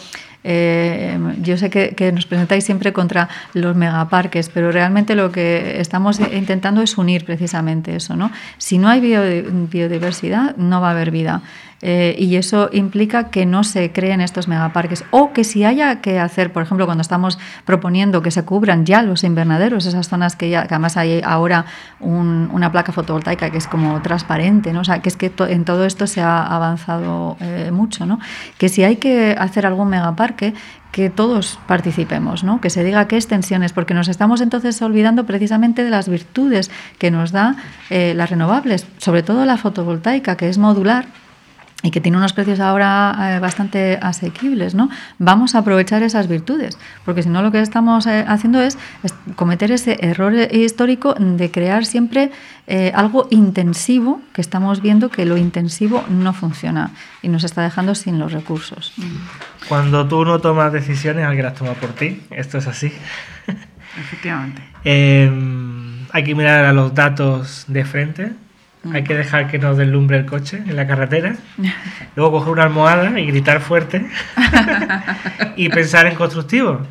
Eh, yo sé que, que, nos presentáis siempre contra los megaparques, pero realmente lo que estamos intentando es unir precisamente eso. ¿no? Si no hay biodiversidad, no va a haber vida. Eh, y eso implica que no se creen estos megaparques o que si haya que hacer, por ejemplo, cuando estamos proponiendo que se cubran ya los invernaderos, esas zonas que, ya, además hay ahora una placa fotovoltaica que es como transparente, ¿no? o sea, que es que en todo esto se ha avanzado eh, mucho, ¿no? que si hay que hacer algún megaparque, que todos participemos, ¿no? que se diga qué extensiones, porque nos estamos entonces olvidando precisamente de las virtudes que nos da eh, las renovables, sobre todo la fotovoltaica, que es modular y que tiene unos precios ahora eh, bastante asequibles, ¿no? Vamos a aprovechar esas virtudes, porque si no lo que estamos eh, haciendo es, cometer ese error histórico de crear siempre eh, algo intensivo, que estamos viendo que lo intensivo no funciona y nos está dejando sin los recursos. Cuando tú no tomas decisiones, alguien las toma por ti, esto es así. Efectivamente. Em, hay que mirar a los datos de frente hay que dejar que nos deslumbre el coche en la carretera. Luego coger una almohada y gritar fuerte. y pensar en constructivo.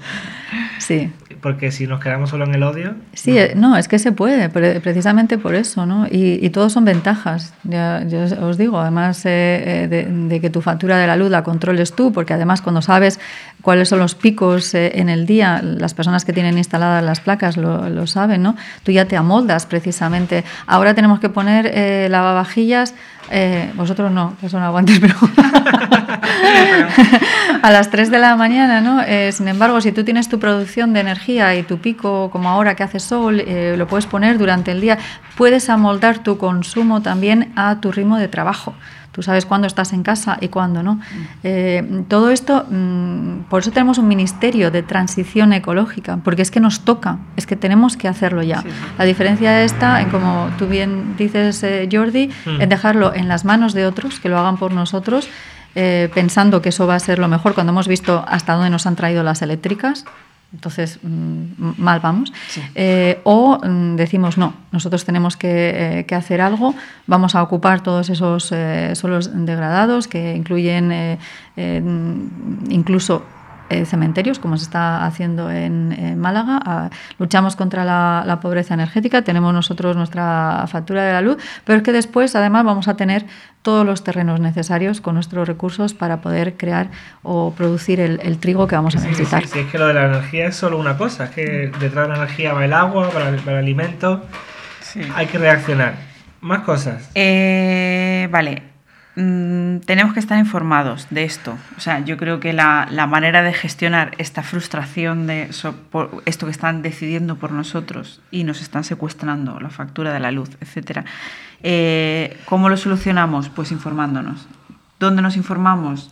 Sí porque si nos quedamos solo en el odio... Sí, eh, no, es que se puede, precisamente por eso, ¿no? Y, y todos son ventajas, ya, os digo, además eh, eh, de, que tu factura de la luz la controles tú, porque además cuando sabes cuáles son los picos en el día, las personas que tienen instaladas las placas lo, lo, saben, ¿no? Tú ya te amoldas precisamente. Ahora tenemos que poner lavavajillas eh, vosotros no, que son aguantes, pero a las 3 de la mañana, ¿no? Eh, sin embargo, si tú tienes tu producción de energía y tu pico, como ahora que hace sol, eh, lo puedes poner durante el día, puedes amoldar tu consumo también a tu ritmo de trabajo. Tú sabes cuándo estás en casa y cuándo no. Mm. Eh, todo esto, mm, por eso tenemos un ministerio de transición ecológica, porque es que nos toca, es que tenemos que hacerlo ya. La diferencia está en, como tú bien dices, eh, Jordi, mm. en dejarlo en las manos de otros, que lo hagan por nosotros. Eh, pensando que eso va a ser lo mejor cuando hemos visto hasta dónde nos han traído las eléctricas, entonces mm, mal vamos. Eh, o mm, decimos, no, nosotros tenemos eh, que, hacer algo, vamos a ocupar todos esos eh, suelos degradados que incluyen incluso eh, cementerios, como se está haciendo en, Málaga. Ah, luchamos contra la, pobreza energética, tenemos nosotros nuestra factura de la luz, pero es que después además vamos a tener todos los terrenos necesarios con nuestros recursos para poder crear o producir el, trigo que vamos a necesitar. Sí, es que lo de la energía es solo una cosa, es que detrás de la energía va el agua, para el, para el alimento. Hay que reaccionar. Más cosas. Eh, vale, Mm, tenemos que estar informados de esto. O sea, yo creo que la, manera de gestionar esta frustración de esto que están decidiendo por nosotros y nos están secuestrando la factura de la luz, etcétera. Eh, ¿Cómo lo solucionamos? Pues informándonos. ¿Dónde nos informamos?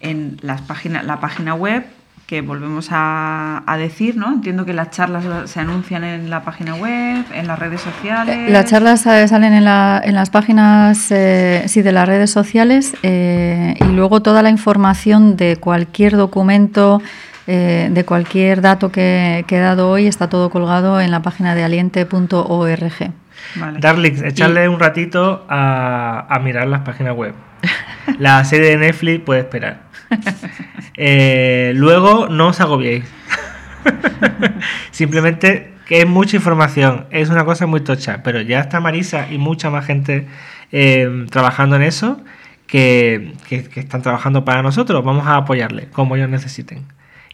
En las páginas, la página web que volvemos a, decir, ¿no? Entiendo que las charlas se anuncian en la página web, en las redes sociales. Las charlas salen en, las páginas, eh, sí, de las redes sociales eh, y luego toda la información de cualquier documento, eh, de cualquier dato que, he dado hoy está todo colgado en la página de aliente.org. Vale. Darlings, echarle un ratito a, a mirar las páginas web. La serie de Netflix puede esperar. Eh, luego, no os agobiéis. Simplemente que es mucha información, es una cosa muy tocha, pero ya está Marisa y mucha más gente eh, trabajando en eso que, están trabajando para nosotros. Vamos a apoyarle como ellos necesiten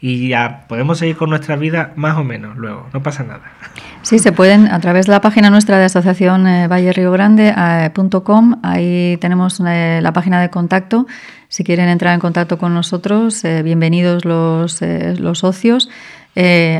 y ya podemos seguir con nuestra vida más o menos luego, no pasa nada. Sí, se pueden a través de la página nuestra de asociación eh, Valle Río Grande.com, eh, ahí tenemos la página de contacto. Si quieren entrar en contacto con nosotros, bienvenidos los, los socios.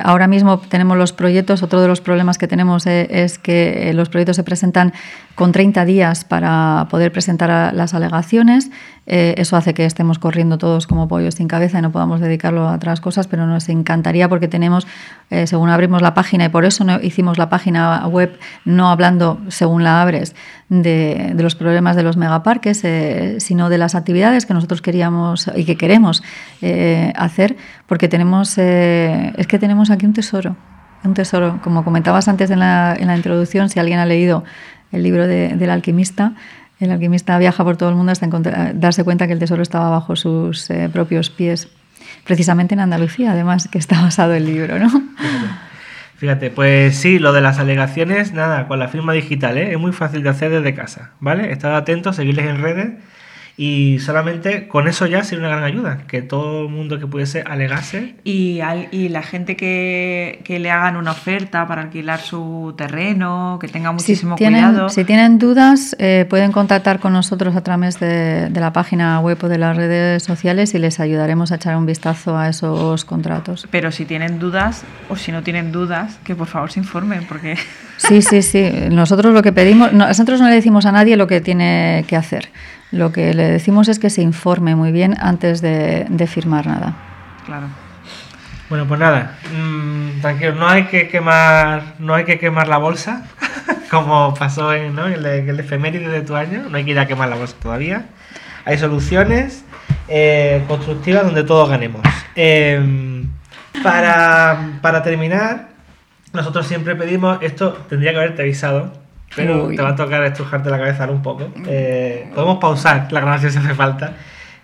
ahora mismo tenemos los proyectos, otro de los problemas que tenemos es que los proyectos se presentan con 30 días para poder presentar las alegaciones. Eh, eso hace que estemos corriendo todos como pollos sin cabeza y no podamos dedicarlo a otras cosas, pero nos encantaría porque tenemos, eh, según abrimos la página, y por eso no hicimos la página web no hablando, según la abres, de, los problemas de los megaparques, eh, sino de las actividades que nosotros queríamos y que queremos hacer, porque tenemos, es que tenemos aquí un tesoro, un tesoro. Como comentabas antes en la, en la introducción, si alguien ha leído el libro del alquimista, el alquimista viaja por todo el mundo hasta darse cuenta que el tesoro estaba bajo sus eh, propios pies. precisamente en Andalucía, además, que está basado el libro, ¿no? Fíjate, pues sí, lo de las alegaciones, nada, con la firma digital, ¿eh? es muy fácil de hacer desde casa, ¿vale? Estad atentos, seguirles en redes y solamente con eso ya sería una gran ayuda, que todo el mundo que pudiese alegarse. Y, al- y la gente que, que le hagan una oferta para alquilar su terreno, que tenga muchísimo si tienen, cuidado. Si tienen dudas, eh, pueden contactar con nosotros a través de, de la página web o de las redes sociales y les ayudaremos a echar un vistazo a esos contratos. Pero si tienen dudas o si no tienen dudas, que por favor se informen, porque Sí, sí, sí. Nosotros lo que pedimos, no, nosotros no le decimos a nadie lo que tiene que hacer. Lo que le decimos es que se informe muy bien antes de, de firmar nada. claro. Bueno, pues nada, mm, tranquilo, no hay que quemar, no hay que quemar la bolsa, como pasó en, el, el efeméride de tu año, no hay que ir a quemar la bolsa todavía. Hay soluciones eh, constructivas donde todos ganemos. Eh, para, para terminar, nosotros siempre pedimos, esto tendría que haberte avisado, pero Uy. te va a tocar estrujarte la cabeza ahora un poco. Eh, podemos pausar la grabación si hace falta.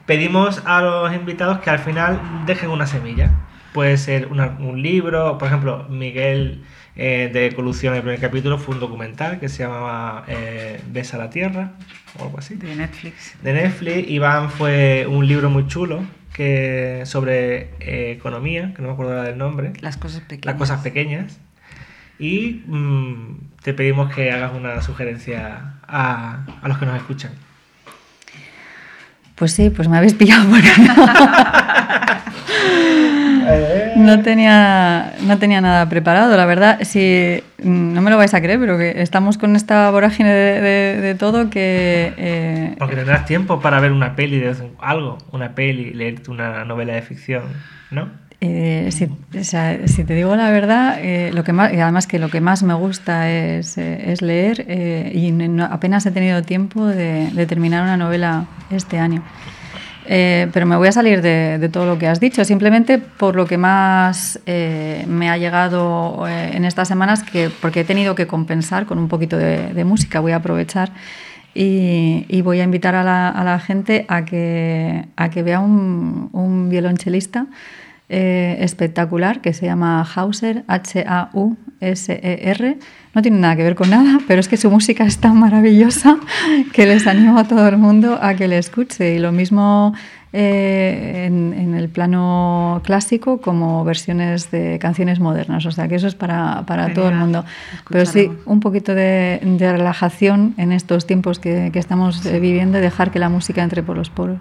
Pedimos a los invitados que al final dejen una semilla. Puede ser una- un libro, por ejemplo, Miguel eh, de Colusión, el primer capítulo fue un documental que se llamaba eh, Besa la Tierra o algo así De Netflix. de Netflix. Iván fue un libro muy chulo que sobre eh, economía, que no me acuerdo del nombre, Las cosas pequeñas. las cosas pequeñas. Y mm, te pedimos que hagas una sugerencia a, a los que nos escuchan. Pues sí, pues me habéis pillado porque no tenía, no tenía nada preparado. La verdad, si mm, no me lo vais a creer, pero que estamos con esta vorágine de, de- de todo que eh, Porque tendrás tiempo para ver una peli de algo, una peli, leerte una novela de ficción, ¿no? Eh, si, o sea, si te digo la verdad, eh, lo que más, además que lo que más me gusta es, eh, es leer eh, y no- apenas he tenido tiempo de, de terminar una novela este año. Eh, pero me voy a salir de, de todo lo que has dicho, simplemente por lo que más eh, me ha llegado en estas semanas, que, porque he tenido que compensar con un poquito de, de música, voy a aprovechar y, y voy a invitar a la, a la gente a que, a que vea un, un violonchelista eh, espectacular que se llama Hauser, H-A-U-S-E-R. No tiene nada que ver con nada, pero es que su música es tan maravillosa que les animo a todo el mundo a que le escuche. Y lo mismo eh, en, en el plano clásico como versiones de canciones modernas. O sea que eso es para, para todo el mundo. Pero sí, un poquito de, de relajación en estos tiempos que, que estamos eh, viviendo y dejar que la música entre por los poros.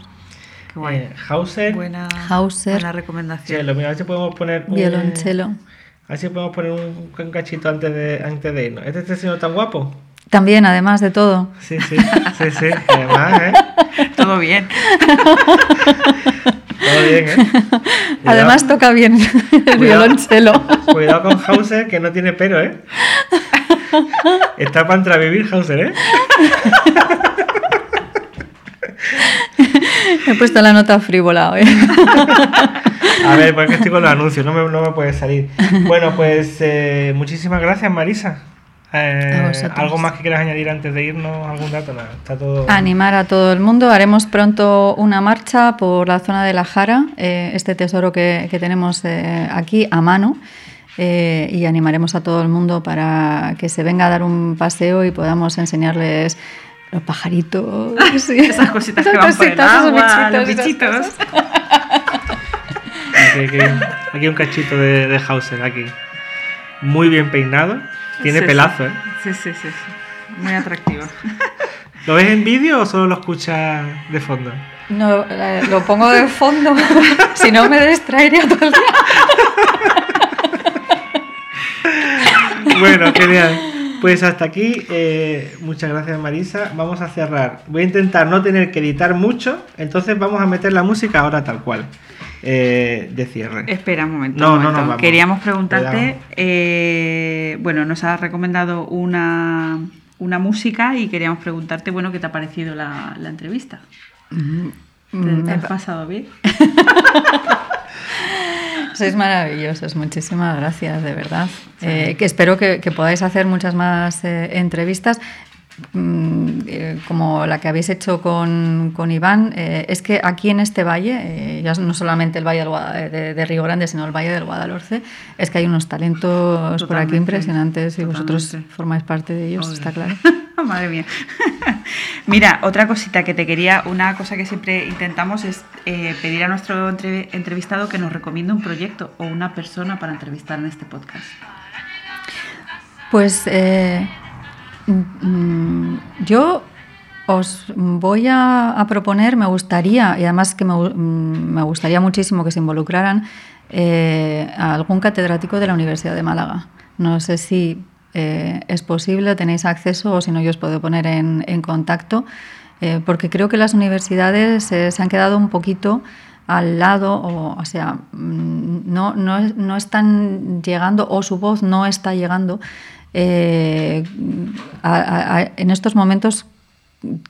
Qué guay. Eh, Hauser, Buena, Hauser. buena recomendación. lo mismo, a ver si podemos poner un, Violonchelo. A ver si podemos poner un, un cachito antes de, antes de irnos. ¿Este, este señor tan guapo? También, además de todo. Sí, sí, sí, sí. Además, ¿eh? Todo bien. Todo bien, ¿eh? Cuidado- Además toca bien el Cuidado. violonchelo. Cuidado con Hauser, que no tiene pero, ¿eh? Está para entrar a vivir Hauser, ¿eh? He puesto la nota frívola hoy. A ver, porque estoy con los anuncios, no me, no me puede salir. Bueno, pues eh, muchísimas gracias, Marisa. Eh. ¿Algo más que quieras añadir antes de irnos? ¿Algún dato? Nada, está todo... Animar a todo el mundo. Haremos pronto una marcha por la zona de la Jara, eh, este tesoro que, que tenemos eh, aquí a mano. y animaremos a todo el mundo para que se venga a dar un paseo y podamos enseñarles los pajaritos. sí. Esas cositas que van por el agua, los bichitos. cosas. Aquí, aquí, aquí un cachito de, de Hauser, aquí. Muy bien peinado. Tiene Sí, pelazo, ¿eh? Sí, sí, sí, sí. Muy atractivo. ¿Lo ves en vídeo o solo lo escuchas de fondo? No, eh, lo pongo de fondo, si no me distraería todo el día. Bueno, genial. Pues hasta aquí. eh, muchas gracias, Marisa. Vamos a cerrar. Voy a intentar no tener que editar mucho. Entonces vamos a meter la música ahora tal cual. eh, de cierre. Espera un momento. No, un no, momento. no, vamos. Queríamos preguntarte, eh, bueno, nos has recomendado una, una música y queríamos preguntarte, bueno, ¿qué te ha parecido la, la entrevista? ¿Te, Mm, te has me- pasado bien? Sois maravillosos, muchísimas gracias, de verdad. Eh, que espero que, que podáis hacer muchas más eh, entrevistas. mm, eh, como la que habéis hecho con, con Iván, eh, es que aquí en este valle, eh, ya no solamente el valle del Guada- de, de Río Grande, sino el valle del Guadalhorce, es que hay unos talentos por aquí impresionantes y vosotros formáis parte de ellos, Obvio. está claro. Madre mía. Mira, otra cosita que te quería, una cosa que siempre intentamos es eh, pedir a nuestro entre- entrevistado que nos recomiende un proyecto o una persona para entrevistar en este podcast. Pues eh, mm, yo os voy a, proponer, me gustaría, y además que me, mm, me gustaría muchísimo que se involucraran eh, a algún catedrático de la Universidad de Málaga. No sé si eh, es posible, tenéis acceso o si no yo os puedo poner en, contacto, eh, porque creo que las universidades eh, se han quedado un poquito al lado, o, sea, mm, no, no, no están llegando o su voz no está llegando en estos momentos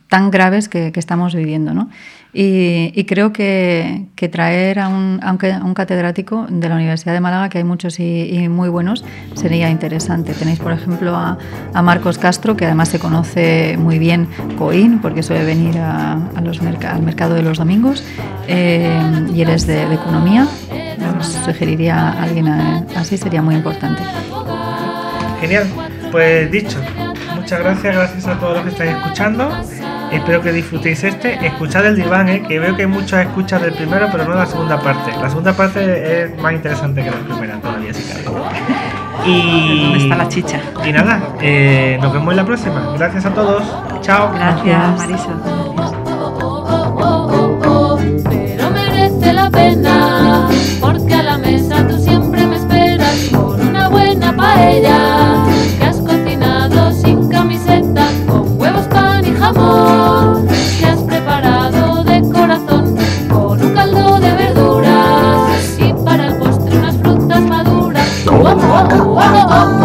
tan graves que, que estamos viviendo. ¿no? Y, y creo que, que traer a un, a un catedrático de la Universidad de Málaga, que hay muchos y, y muy buenos, sería interesante. Tenéis, por ejemplo, a, a Marcos Castro, que además se conoce muy bien Coín, porque suele venir a, a los merca- al mercado de los domingos, eh, y él es de, de economía. Os sugeriría a alguien a- así, sería muy importante. Genial, pues dicho, muchas gracias, gracias a todos los que estáis escuchando. Espero que disfrutéis este. Escuchad el diván, eh, que veo que hay muchas escuchas del primero, pero no de la segunda parte. La segunda parte es más interesante que la primera todavía, si cabe. Y, ¿Dónde está la chicha? Y nada, eh, nos vemos en la próxima. Gracias a todos. Chao. Gracias, Gracias. Marisa. pero merece la pena, porque a la mesa tú siempre me esperas con una buena paella,